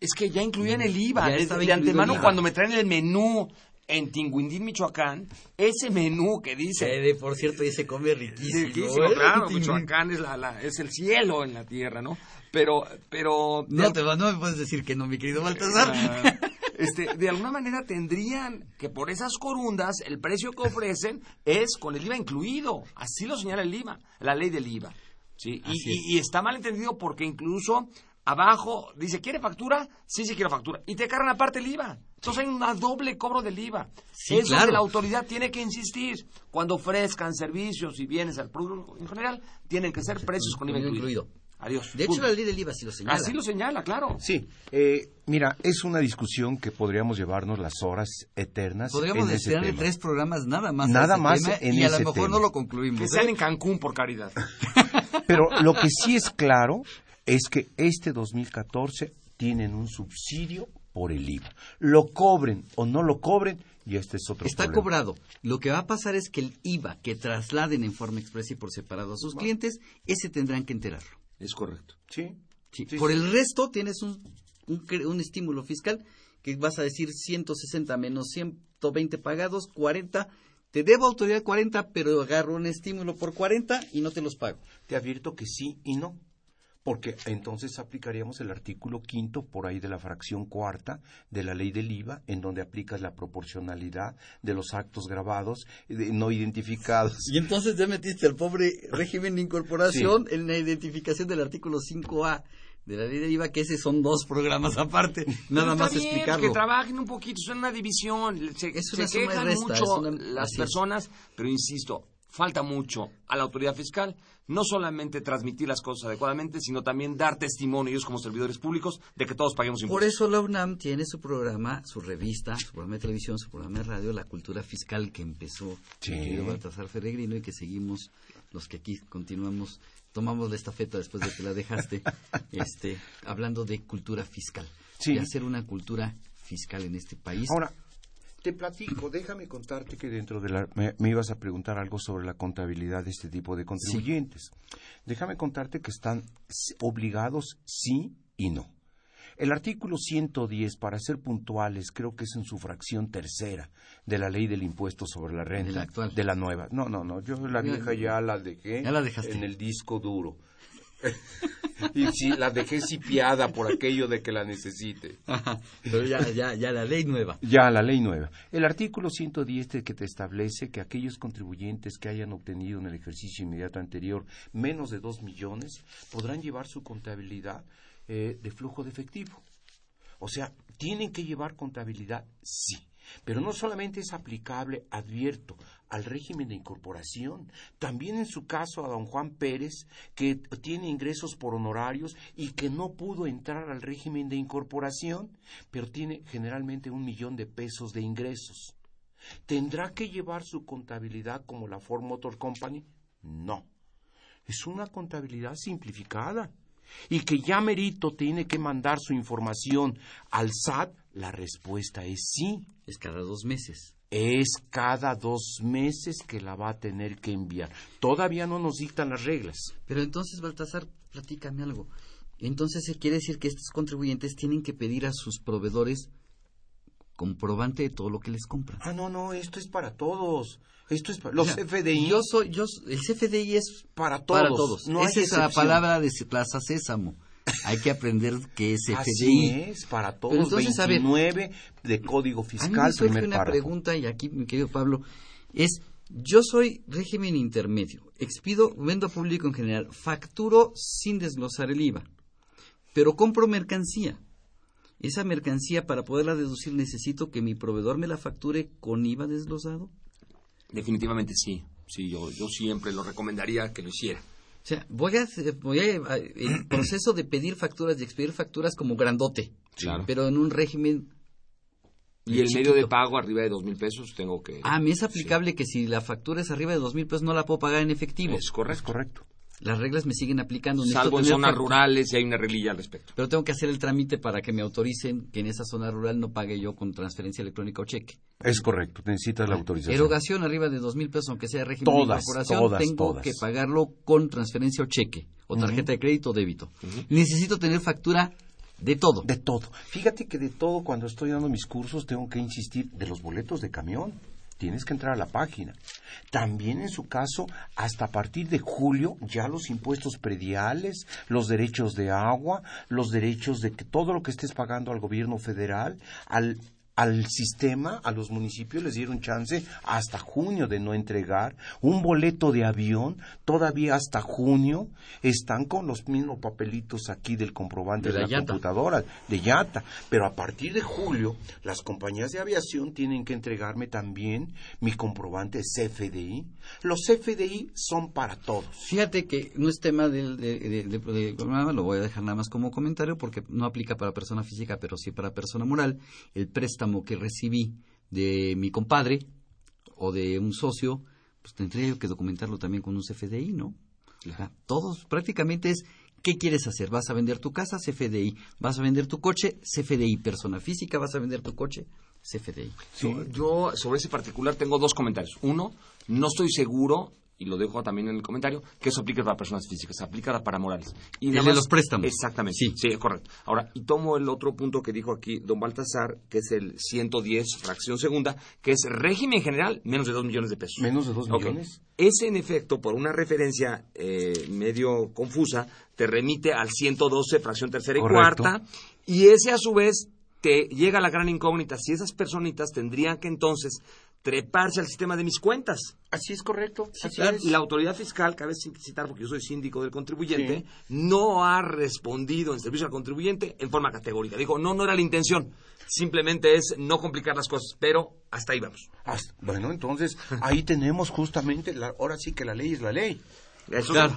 S3: Es que ya incluían el IVA.
S1: Ya
S3: Desde-
S1: estaba
S3: de antemano,
S1: IVA.
S3: cuando me traen el menú en Tinguindín, Michoacán, ese menú que dice...
S1: Eh, por cierto, ahí se come riquísimo.
S3: Riquísimo,
S1: ¿eh?
S3: claro, Michoacán es, la, la- es el cielo en la tierra, ¿no? Pero, pero...
S1: No, te, va- no me puedes decir que no, mi querido Baltasar.
S3: Ah, este, de alguna manera tendrían que por esas corundas el precio que ofrecen es con el IVA incluido. Así lo señala el IVA, la ley del IVA. ¿sí? Y, y- y está mal entendido porque incluso abajo dice, ¿quiere factura? Sí, sí quiero factura. Y te cargan aparte el IVA. Entonces hay un doble cobro del IVA.
S1: Sí,
S3: Eso
S1: claro.
S3: que la autoridad tiene que insistir. Cuando ofrezcan servicios y bienes al público en general, tienen que ser precios con IVA
S1: Con IVA
S3: incluido. Adiós.
S1: De hecho,
S3: Punto.
S1: la ley del IVA sí lo señala.
S3: Así lo señala, claro.
S2: Sí, eh, mira, es una discusión que podríamos llevarnos las horas eternas.
S1: Podríamos
S2: en ese
S1: destinarle
S2: tema.
S1: tres programas nada más. a
S2: Nada
S1: ese
S2: más
S1: tema,
S2: en
S1: y a lo mejor
S2: tema.
S1: no lo concluimos.
S3: Que
S1: ¿eh?
S3: sean en Cancún, por caridad.
S2: Pero lo que sí es claro es que este 2014 tienen un subsidio por el IVA. Lo cobren o no lo cobren, y este es otro
S1: Está
S2: problema.
S1: cobrado. Lo que va a pasar es que el IVA que trasladen en forma expresa y por separado a sus clientes, ese tendrán que enterarlo.
S3: Es correcto.
S2: Sí.
S1: Sí.
S2: Sí,
S1: por
S2: sí.
S1: el resto tienes un, un, un estímulo fiscal que vas a decir 160 menos 120 pagados, 40. Te debo autoridad 40, pero agarro un estímulo por 40 y no te los pago.
S2: Te advierto que sí y no. Porque entonces aplicaríamos el artículo quinto por ahí de la fracción cuarta de la ley del IVA, en donde aplicas la proporcionalidad de los actos grabados de- no identificados.
S1: Y entonces ya metiste al pobre régimen de incorporación en la identificación del artículo 5A de la ley de IVA, que ese son dos programas aparte, nada más
S3: bien,
S1: explicarlo.
S3: Que trabajen un poquito, es una división. Se,
S1: Es
S3: se
S1: una
S3: quejan
S1: resta,
S3: mucho
S1: una-
S3: las personas, pero insisto, falta mucho a la autoridad fiscal, no solamente transmitir las cosas adecuadamente, sino también dar testimonio ellos como servidores públicos de que todos paguemos
S1: Por
S3: impuestos.
S1: eso la UNAM tiene su programa, su revista, su programa de televisión, su programa de radio, La Cultura Fiscal, que empezó
S2: Sí.
S1: el querido Baltasar Ferregrino y que seguimos, los que aquí continuamos, tomamos la estafeta después de que la dejaste, este, hablando de cultura fiscal.
S2: Sí.
S1: De hacer una cultura fiscal en este país.
S2: Ahora, te platico, déjame contarte que dentro de la... Me, me ibas a preguntar algo sobre la contabilidad de este tipo de contribuyentes. Déjame contarte que están obligados sí y no. El artículo 110, para ser puntuales, creo que es en su fracción tercera de la ley del impuesto sobre la renta.
S1: De la actual.
S2: De la nueva. No, no, no, yo la vieja ya la dejé
S1: Ya la dejaste.
S2: en el disco duro. Y sí, la dejé sipiada por aquello de que la necesite.
S1: Pero ya, ya, ya la ley nueva.
S2: Ya, la ley nueva. El artículo 110 de que te establece que aquellos contribuyentes que hayan obtenido en el ejercicio inmediato anterior menos de 2 millones podrán llevar su contabilidad eh, de flujo de efectivo. O sea, tienen que llevar contabilidad, sí. Pero no solamente es aplicable, advierto, al régimen de incorporación, también en su caso a don Juan Pérez, que tiene ingresos por honorarios y que no pudo entrar al régimen de incorporación, pero tiene generalmente un millón de pesos de ingresos. ¿Tendrá que llevar su contabilidad como la Ford Motor Company? No. Es una contabilidad simplificada. Y que ya Merito tiene que mandar su información al SAT, la respuesta es sí.
S1: Es cada dos meses.
S2: Es cada dos meses que la va a tener que enviar. Todavía no nos dictan las reglas.
S1: Pero entonces, Baltasar, platícame algo. Entonces, ¿se quiere decir que estos contribuyentes tienen que pedir a sus proveedores comprobante de todo lo que les compran?
S2: Ah, no, no, esto es para todos. Esto es para los
S1: O sea. Yo soy, yo, el CFDI es
S2: Para todos,
S1: Para todos.
S2: no
S1: Esa es la palabra de Plaza Sésamo. Hay que aprender qué es
S2: Así
S1: CFDI.
S2: es, para todos.
S1: entonces, a ver,
S2: 29 de Código
S1: A mí
S2: Fiscal,
S1: me surge
S2: primer
S1: una
S2: párrafo.
S1: pregunta, y aquí, mi querido Pablo, es, yo soy régimen intermedio, expido, vendo a público en general, facturo sin desglosar el IVA, pero compro mercancía. Esa mercancía, para poderla deducir, necesito que mi proveedor me la facture con IVA desglosado.
S3: Definitivamente sí. Sí, yo, yo siempre lo recomendaría que lo hiciera.
S1: O sea, voy a, voy a el proceso de pedir facturas, de expedir facturas como grandote,
S3: Claro.
S1: pero en un régimen
S3: Y el
S1: chiquito.
S3: medio de pago arriba de dos mil pesos tengo que...
S1: Ah, me es aplicable que si la factura es arriba de dos mil pesos no la puedo pagar en efectivo.
S3: Es correcto.
S2: Es correcto.
S1: Las reglas me siguen aplicando. necesito
S3: Salvo en zonas rurales y hay una reglilla al respecto.
S1: Pero tengo que hacer el trámite para que me autoricen que en esa zona rural no pague yo con transferencia electrónica o cheque.
S2: Es correcto. Necesitas la autorización.
S1: Erogación arriba de dos mil pesos, aunque sea régimen
S2: Todas,
S1: de incorporación,
S2: todas,
S1: tengo
S2: todas.
S1: que pagarlo con transferencia o cheque, o tarjeta de crédito o débito. Necesito tener factura de todo.
S2: De todo. Fíjate que de todo, cuando estoy dando mis cursos, tengo que insistir de los boletos de camión. Tienes que entrar a la página. También en su caso, hasta a partir de julio, ya los impuestos prediales, los derechos de agua, los derechos de que todo lo que estés pagando al gobierno federal, al al sistema, a los municipios les dieron chance hasta junio de no entregar un boleto de avión, todavía hasta junio están con los mismos papelitos aquí del comprobante de, la, computadora, de Yata, pero a partir de julio las compañías de aviación tienen que entregarme también mi comprobante CFDI. Los CFDI son para todos.
S1: Fíjate que no es tema del, programa, lo voy a dejar nada más como comentario porque no aplica para persona física, pero sí para persona moral. El préstamo que recibí de mi compadre o de un socio, pues tendría que documentarlo también con un CFDI, ¿no? todos prácticamente es ¿Qué quieres hacer? ¿Vas a vender tu casa? CFDI. ¿Vas a vender tu coche? CFDI. Persona física, ¿vas a vender tu coche? CFDI.
S3: Yo sobre ese particular tengo dos comentarios. Uno, no estoy seguro y lo dejo también en el comentario, que eso aplica para personas físicas, aplica para morales.
S1: Y de los préstamos.
S3: Exactamente. Sí. sí, correcto. Ahora, y tomo el otro punto que dijo aquí don Baltasar, que es el 110, fracción segunda, que es régimen general, menos de 2 millones de pesos.
S2: Menos de 2 millones.
S3: Ese, en efecto, por una referencia eh, medio confusa, te remite al 112, fracción tercera y cuarta, y ese a su vez te llega la gran incógnita, si esas personitas tendrían que entonces treparse al sistema de mis cuentas.
S2: Así es correcto.
S3: Y la autoridad fiscal, cabe citar, porque yo soy síndico del contribuyente, no ha respondido en servicio al contribuyente en forma categórica. Dijo, no, no era la intención. Simplemente es no complicar las cosas, pero hasta ahí vamos.
S2: bueno, entonces ahí tenemos justamente, la, ahora sí que la ley es la ley.
S1: Eso claro,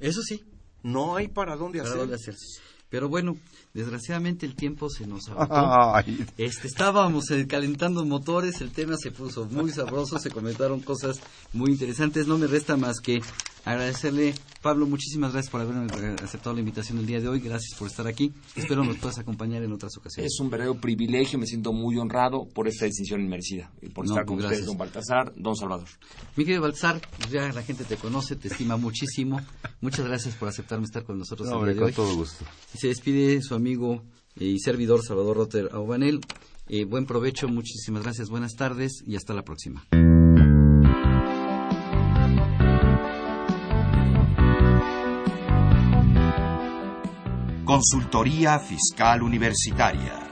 S1: eso sí.
S2: No hay para dónde
S1: para
S2: Dónde
S1: hacerse. Pero bueno, desgraciadamente el tiempo se nos agotó. Este, estábamos eh, calentando motores, el tema se puso muy sabroso, se comentaron cosas muy interesantes. No me resta más que agradecerle, Pablo, muchísimas gracias por haberme aceptado la invitación el día de hoy. Gracias por estar aquí. Espero nos puedas acompañar en otras ocasiones.
S3: Es un verdadero privilegio, me siento muy honrado por esta distinción inmerecida y por estar con ustedes, don Baltasar, don Salvador.
S1: Mi querido Baltasar, pues ya la gente te conoce, te estima muchísimo. Muchas gracias por aceptarme estar con nosotros el día de hoy.
S2: Con todo gusto.
S1: Y se despide su amigo y servidor Salvador Rotter Aubanel. Eh, buen provecho, muchísimas gracias, buenas tardes y hasta la próxima.
S6: Consultoría Fiscal Universitaria.